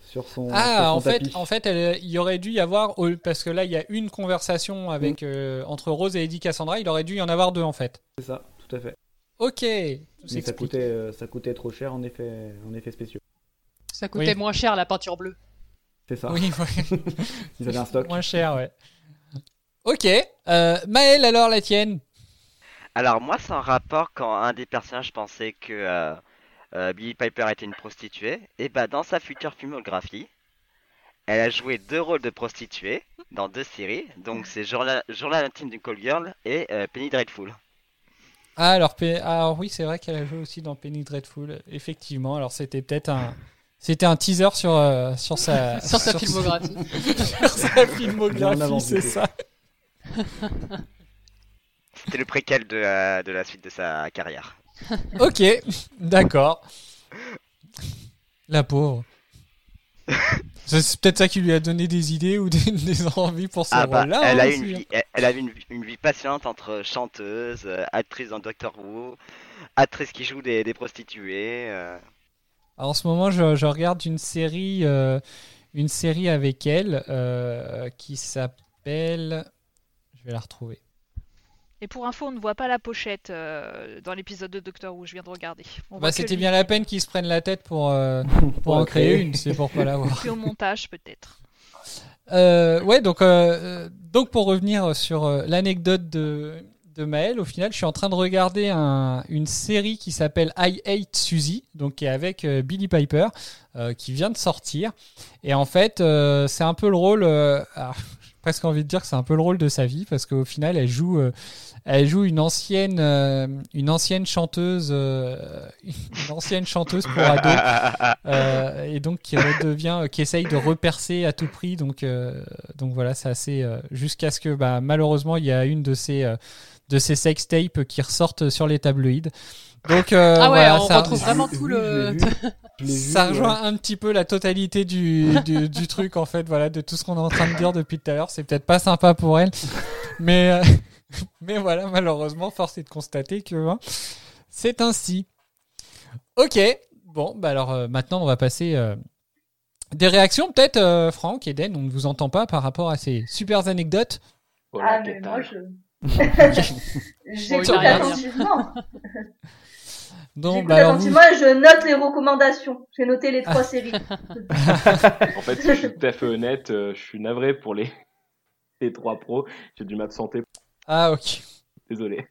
sur son, sur Ah, son en fait, en fait, elle- il y aurait dû y avoir parce que là, il y a une conversation avec euh, entre Rose et Eddie Cassandra. Il aurait dû y en avoir deux en fait. C'est ça, tout à fait. Ok, tout Mais ça coûtait euh, ça coûtait trop cher en effet en effets spéciaux. Ça coûtait Oui. moins cher la peinture bleue. C'est ça. Oui, ouais. Ils avaient un stock. moins cher, ouais. Ok, euh, Maël, alors la tienne? Alors moi, c'est un rapport quand un des personnages pensait que euh, euh, Billy Piper était une prostituée. Et bah dans sa future filmographie, elle a joué deux rôles de prostituée dans deux séries. Donc c'est Journal, Journal intime d'une call girl et euh, Penny Dreadful. Ah, alors, ah, oui, c'est vrai qu'elle a joué aussi dans Penny Dreadful. Effectivement, alors c'était peut-être un, c'était un teaser sur euh, sur sa Sur sa filmographie. sur sa filmographie, c'est ça. C'était le préquel de, euh, de la suite de sa carrière. Ok, d'accord. La pauvre. C'est peut-être ça qui lui a donné des idées ou des, des envies pour ce Ah bah, rôle-là. elle hein, a aussi, une hein. vie, elle, elle avait une, une vie passionnante entre chanteuse, euh, actrice dans Doctor Who, actrice qui joue des, des prostituées. euh. Alors, en ce moment, je, je regarde une série, euh, une série avec elle euh, qui s'appelle. Je vais la retrouver. Et pour info, on ne voit pas la pochette euh, dans l'épisode de Doctor Who, je viens de regarder. Bah, c'était bien la peine qu'ils se prennent la tête pour, euh, pour en créer une, c'est pour pas l'avoir. Puis au montage, peut-être. Euh, ouais, donc, donc pour revenir sur euh, l'anecdote de, de Maël, au final, je suis en train de regarder un- une série qui s'appelle I Hate Suzy, donc qui est avec euh, Billy Piper, euh, qui vient de sortir. Et en fait, euh, c'est un peu le rôle, euh, alors, j'ai presque envie de dire que c'est un peu le rôle de sa vie, parce qu'au final, elle joue, euh, elle joue une ancienne, euh, une ancienne chanteuse, euh, une ancienne chanteuse pour ados. Euh, et donc qui redevient, euh, qui essaye de repercer à tout prix. Donc, euh, donc voilà, c'est assez euh, jusqu'à ce que bah, malheureusement il y a une de ces euh, de ces sex tapes qui ressortent sur les tabloïds. Donc euh, Ah ouais, voilà, on ça, retrouve vraiment tout le. vu. Vu, ça ouais. rejoint un petit peu la totalité du, du, du truc en fait, voilà, de tout ce qu'on est en train de dire depuis tout à l'heure. C'est peut-être pas sympa pour elle, mais euh, mais voilà, malheureusement, force est de constater que hein, c'est ainsi. Ok, bon, bah alors euh, maintenant on va passer euh, des réactions peut-être, euh, Franck, Eden, on ne vous entend pas par rapport à ces super anecdotes. Voilà, ah, mais moi, que je. J'écoute attentivement. Donc, J'écoute bah alors vous, attentivement et je note les recommandations. J'ai noté les trois séries. En fait, si je suis tout à fait honnête, euh, je suis navré pour les, les trois pros. J'ai dû m'absenter. Ah ok. Désolé.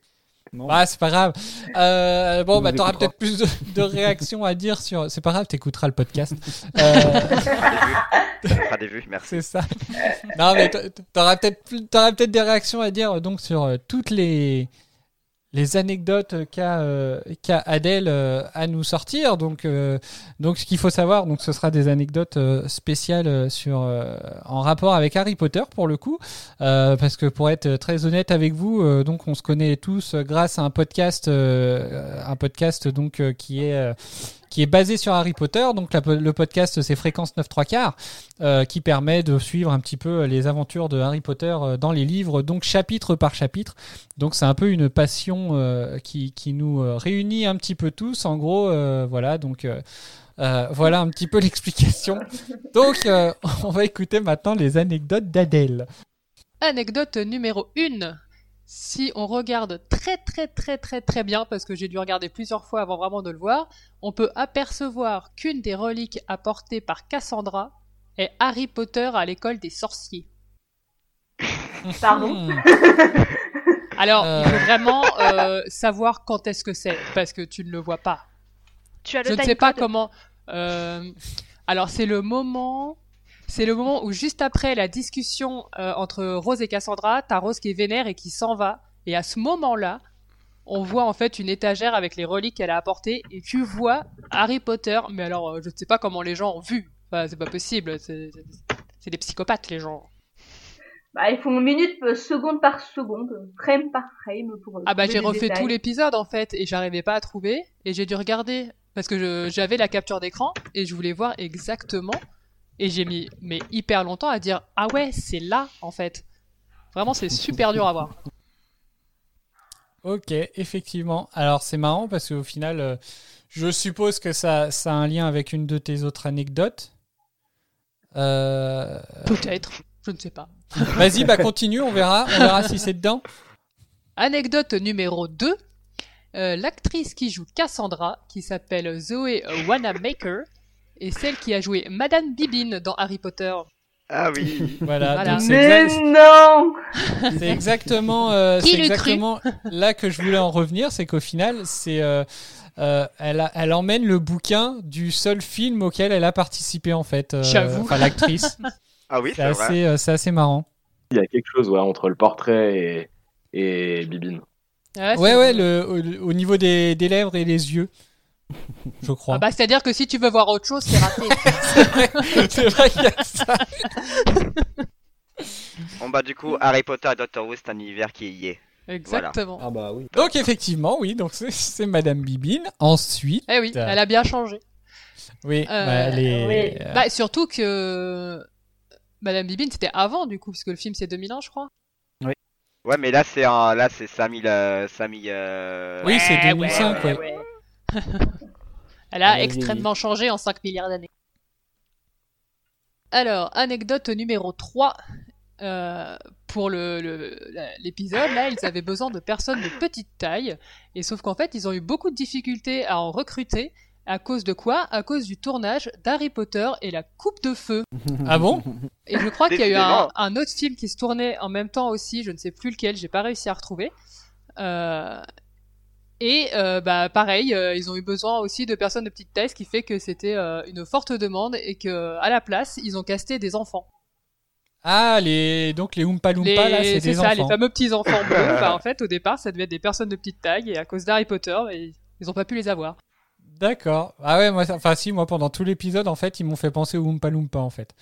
Non. Ah, c'est pas grave. Euh, bon, On bah, t'auras peut-être plus de, de réactions à dire sur. C'est pas grave, t'écouteras le podcast. Euh, Ça fera des vues, merci. c'est ça. Non, mais t'a- t'auras peut-être plus- peut-être des réactions à dire euh, donc sur euh, toutes les les anecdotes qu'a euh, Adèle euh, à nous sortir. Donc, euh, donc ce qu'il faut savoir, donc ce sera des anecdotes spéciales sur en rapport avec Harry Potter pour le coup, parce que pour être très honnête avec vous, donc on se connaît tous grâce à un podcast, un podcast donc qui est qui est basé sur Harry Potter. Donc le podcast c'est Fréquence 9 3 quarts, euh, qui permet de suivre un petit peu les aventures de Harry Potter euh, dans les livres, donc chapitre par chapitre. Donc c'est un peu une passion euh, qui, qui nous euh, réunit un petit peu tous. En gros, euh, voilà, donc euh, euh, voilà un petit peu l'explication. Donc euh, on va écouter maintenant les anecdotes d'Adèle. Anecdote numéro 1. Si on regarde très très très très très bien, parce que j'ai dû regarder plusieurs fois avant vraiment de le voir, on peut apercevoir qu'une des reliques apportées par Cassandra est Harry Potter à l'école des sorciers. Pardon. Hmm. Alors, Euh. il faut vraiment euh, savoir quand est-ce que c'est, parce que tu ne le vois pas. Tu as le Je ne sais pas comment. euh, Alors, c'est le moment. C'est le moment où juste après la discussion euh, entre Rose et Cassandra, t'as Rose qui est vénère et qui s'en va. Et à ce moment-là, on voit en fait une étagère avec les reliques qu'elle a apportées et tu vois Harry Potter. Mais alors, euh, je ne sais pas comment les gens ont vu. Enfin, c'est pas possible. C'est des psychopathes les gens. Bah, ils font minute, euh, seconde par seconde, frame par frame pour. Ah bah j'ai refait détails. tout l'épisode en fait et j'arrivais pas à trouver et j'ai dû regarder parce que j'avais la capture d'écran et je voulais voir exactement et j'ai mis mais hyper longtemps à dire ah ouais c'est là en fait. Vraiment c'est super dur à voir. Ok, effectivement. Alors c'est marrant parce qu'au final, euh, je suppose que ça, ça a un lien avec une de tes autres anecdotes. Euh, Peut-être, je ne sais pas. Vas-y, bah continue, on verra, on verra si c'est dedans. Anecdote numéro 2. Euh, L'actrice qui joue Cassandra, qui s'appelle Zoé Wanamaker, est celle qui a joué Madame Bibine dans Harry Potter. Ah oui. Voilà, Voilà. donc Mais non c'est exactement, euh, Qui c'est exactement là que je voulais en revenir, c'est qu'au final, c'est, euh, euh, elle, a- elle emmène le bouquin du seul film auquel elle a participé en fait. euh, J'avoue. Enfin, l'actrice. Ah oui, c'est assez, euh, c'est assez marrant. Il y a quelque chose ouais, entre le portrait et, et Bibine. Ah, Ouais, ouais, le, au, au niveau des, des lèvres et les yeux, je crois. Ah bah c'est-à-dire que si tu veux voir autre chose, c'est raté. c'est vrai qu'il y a ça. Bon bah du coup, Harry Potter et Doctor Who, c'est un univers qui y est. Exactement. Ah bah oui. Donc effectivement, oui, donc c'est- c'est Madame Bibine. Ensuite, Eh oui, elle a bien changé. oui, Euh, bah, elle est- oui. euh, Bah, surtout que Madame Bibine, c'était avant, du coup, puisque le film, c'est 2001, je crois. Ouais, mais là c'est un... là c'est 5000 euh, 5000 euh... oui, c'est Ouais, 2005, ouais, ouais. Elle a extrêmement changé en 5 milliards d'années. Alors, anecdote numéro 3. Euh, pour le- le- la- l'épisode, là, ils avaient besoin de personnes de petite taille. Et sauf qu'en fait, ils ont eu beaucoup de difficultés à en recruter. À cause de quoi? À cause du tournage d'Harry Potter et la Coupe de Feu. Ah bon? Et je crois qu'il y a eu un autre film qui se tournait en même temps aussi, je ne sais plus lequel, j'ai pas réussi à retrouver. Euh, et euh, bah pareil, euh, ils ont eu besoin aussi de personnes de petite taille, ce qui fait que c'était euh, une forte demande et que à la place, ils ont casté des enfants. Ah, les donc les Oompa Loompa Les- là, c'est des ça, enfants. les fameux petits enfants bleus. bah, en fait, au départ, ça devait être des personnes de petite taille et à cause d'Harry Potter, ils, ils ont pas pu les avoir. D'accord. Ah ouais, moi, ça- enfin si, moi pendant tout l'épisode, en fait, ils m'ont fait penser aux Oompa Loompa en fait.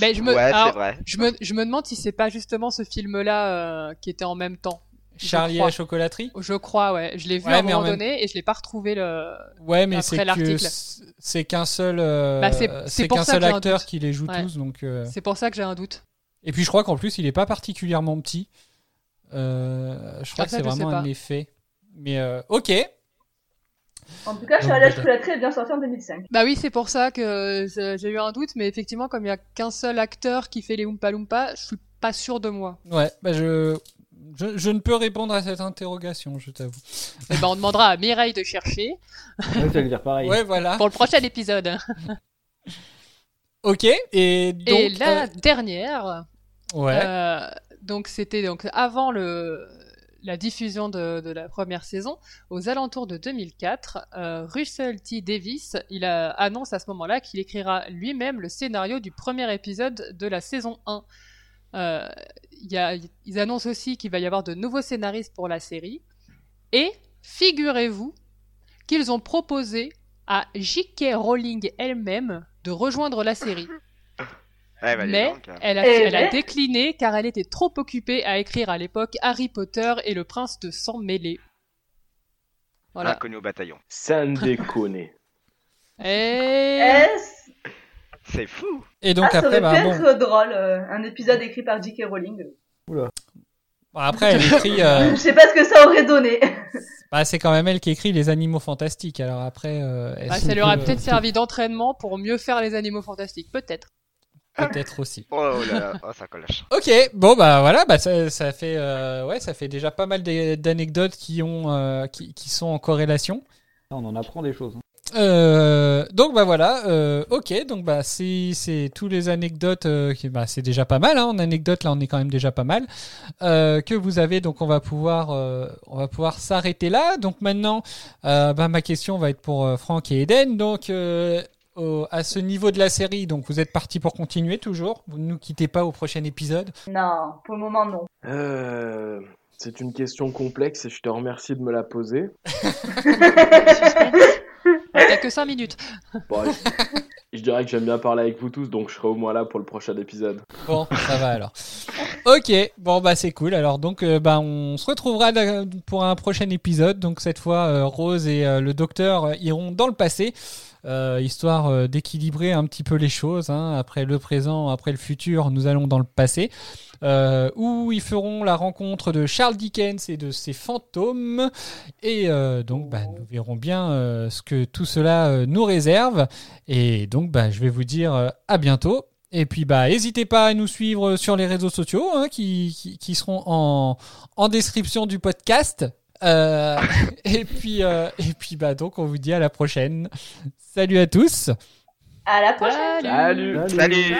Mais je me- Ouais, alors- c'est vrai. Je me, je me demande si c'est pas justement ce film-là euh, qui était en même temps. Charlie la chocolaterie? Je crois, ouais. Je l'ai vu Ouais, à un moment même- donné et je l'ai pas retrouvé le. Ouais, mais Après c'est que l'article. c'est- qu'un seul, euh, Bah, c'est- c'est c'est pour qu'un ça seul que j'ai un acteur doute. qui les joue Ouais. tous, donc. euh, C'est pour ça que j'ai un doute. Et puis je crois qu'en plus, il est pas particulièrement petit. Euh, je crois Ah, que c'est vraiment un effet. Mais euh, ok. En tout cas, Donc, Charlie bah, Chocolaterie est bien sorti en 2005. Bah oui, c'est pour ça que j'ai eu un doute, mais effectivement, comme il y a qu'un seul acteur qui fait les Oompa Loompa, je suis pas sûr de moi. Ouais, bah je, je, je ne peux répondre à cette interrogation, je t'avoue. Et ben, on demandera à Mireille de chercher Ouais, dire pareil. Ouais, voilà. pour le prochain épisode. Ok. Et donc. et la euh, dernière, ouais. euh, donc c'était donc avant le la diffusion de, de la première saison, aux alentours de 2004, euh, Russell T. Davis, il a, annonce à ce moment-là qu'il écrira lui-même le scénario du premier épisode de la saison 1. Euh, il y a- ils annoncent aussi qu'il va y avoir de nouveaux scénaristes pour la série. Et figurez-vous qu'ils ont proposé à J.K. Rowling elle-même de rejoindre la série. Ouais, bah, Mais donc. elle a, Eh elle a ben. décliné car elle était trop occupée à écrire à l'époque Harry Potter et le prince de sang mêlé. Voilà. Inconnu au bataillon. Sans déconner. Et... Est-ce C'est fou. Et donc ah, ça après, aurait bah, pu bon. être drôle, euh, un épisode écrit par J.K. Rowling. Bon, après, elle écrit. euh, Je sais pas ce que ça aurait donné. bah, c'est quand même elle qui écrit les animaux fantastiques. Alors après, euh, Bah, ça lui aurait que- peut-être servi d'entraînement pour mieux faire les animaux fantastiques, peut-être. peut-être aussi. Oh, oh là là, oh, ça collache. Ok, bon bah voilà, bah ça, ça fait euh, ouais, ça fait déjà pas mal d'anecdotes qui ont euh, qui, qui sont en corrélation. On en apprend des choses. hein. Euh, donc bah voilà, euh, ok, donc bah c'est c'est tous les anecdotes euh, qui bah c'est déjà pas mal hein, en anecdotes là on est quand même déjà pas mal euh, que vous avez donc on va pouvoir euh, on va pouvoir s'arrêter là. Donc maintenant euh, bah ma question va être pour euh, Franck et Eden. Donc euh, au- à ce niveau de la série donc vous êtes parti pour continuer toujours? Vous ne nous quittez pas au prochain épisode? Non, pour le moment, non. Euh, c'est une question complexe et je te remercie de me la poser. T'as que 5 minutes. Bon, je, je dirais que j'aime bien parler avec vous tous, donc je serai au moins là pour le prochain épisode. bon ça va alors Ok, bon bah c'est cool. Alors donc euh, bah on se retrouvera pour un prochain épisode. Donc cette fois euh, Rose et euh, le docteur iront dans le passé, euh, histoire euh, d'équilibrer un petit peu les choses. hein. Après le présent, après le futur, nous allons dans le passé, euh, où ils feront la rencontre de Charles Dickens et de ses fantômes. Et donc bah, nous verrons bien ce que tout cela nous réserve. Et donc bah je vais vous dire à bientôt. Et puis bah n'hésitez pas à nous suivre sur les réseaux sociaux hein, qui, qui, qui seront en, en description du podcast. Euh, et puis euh, et puis bah donc on vous dit à la prochaine. Salut à tous À la prochaine. Salut. Salut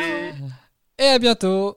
et à bientôt.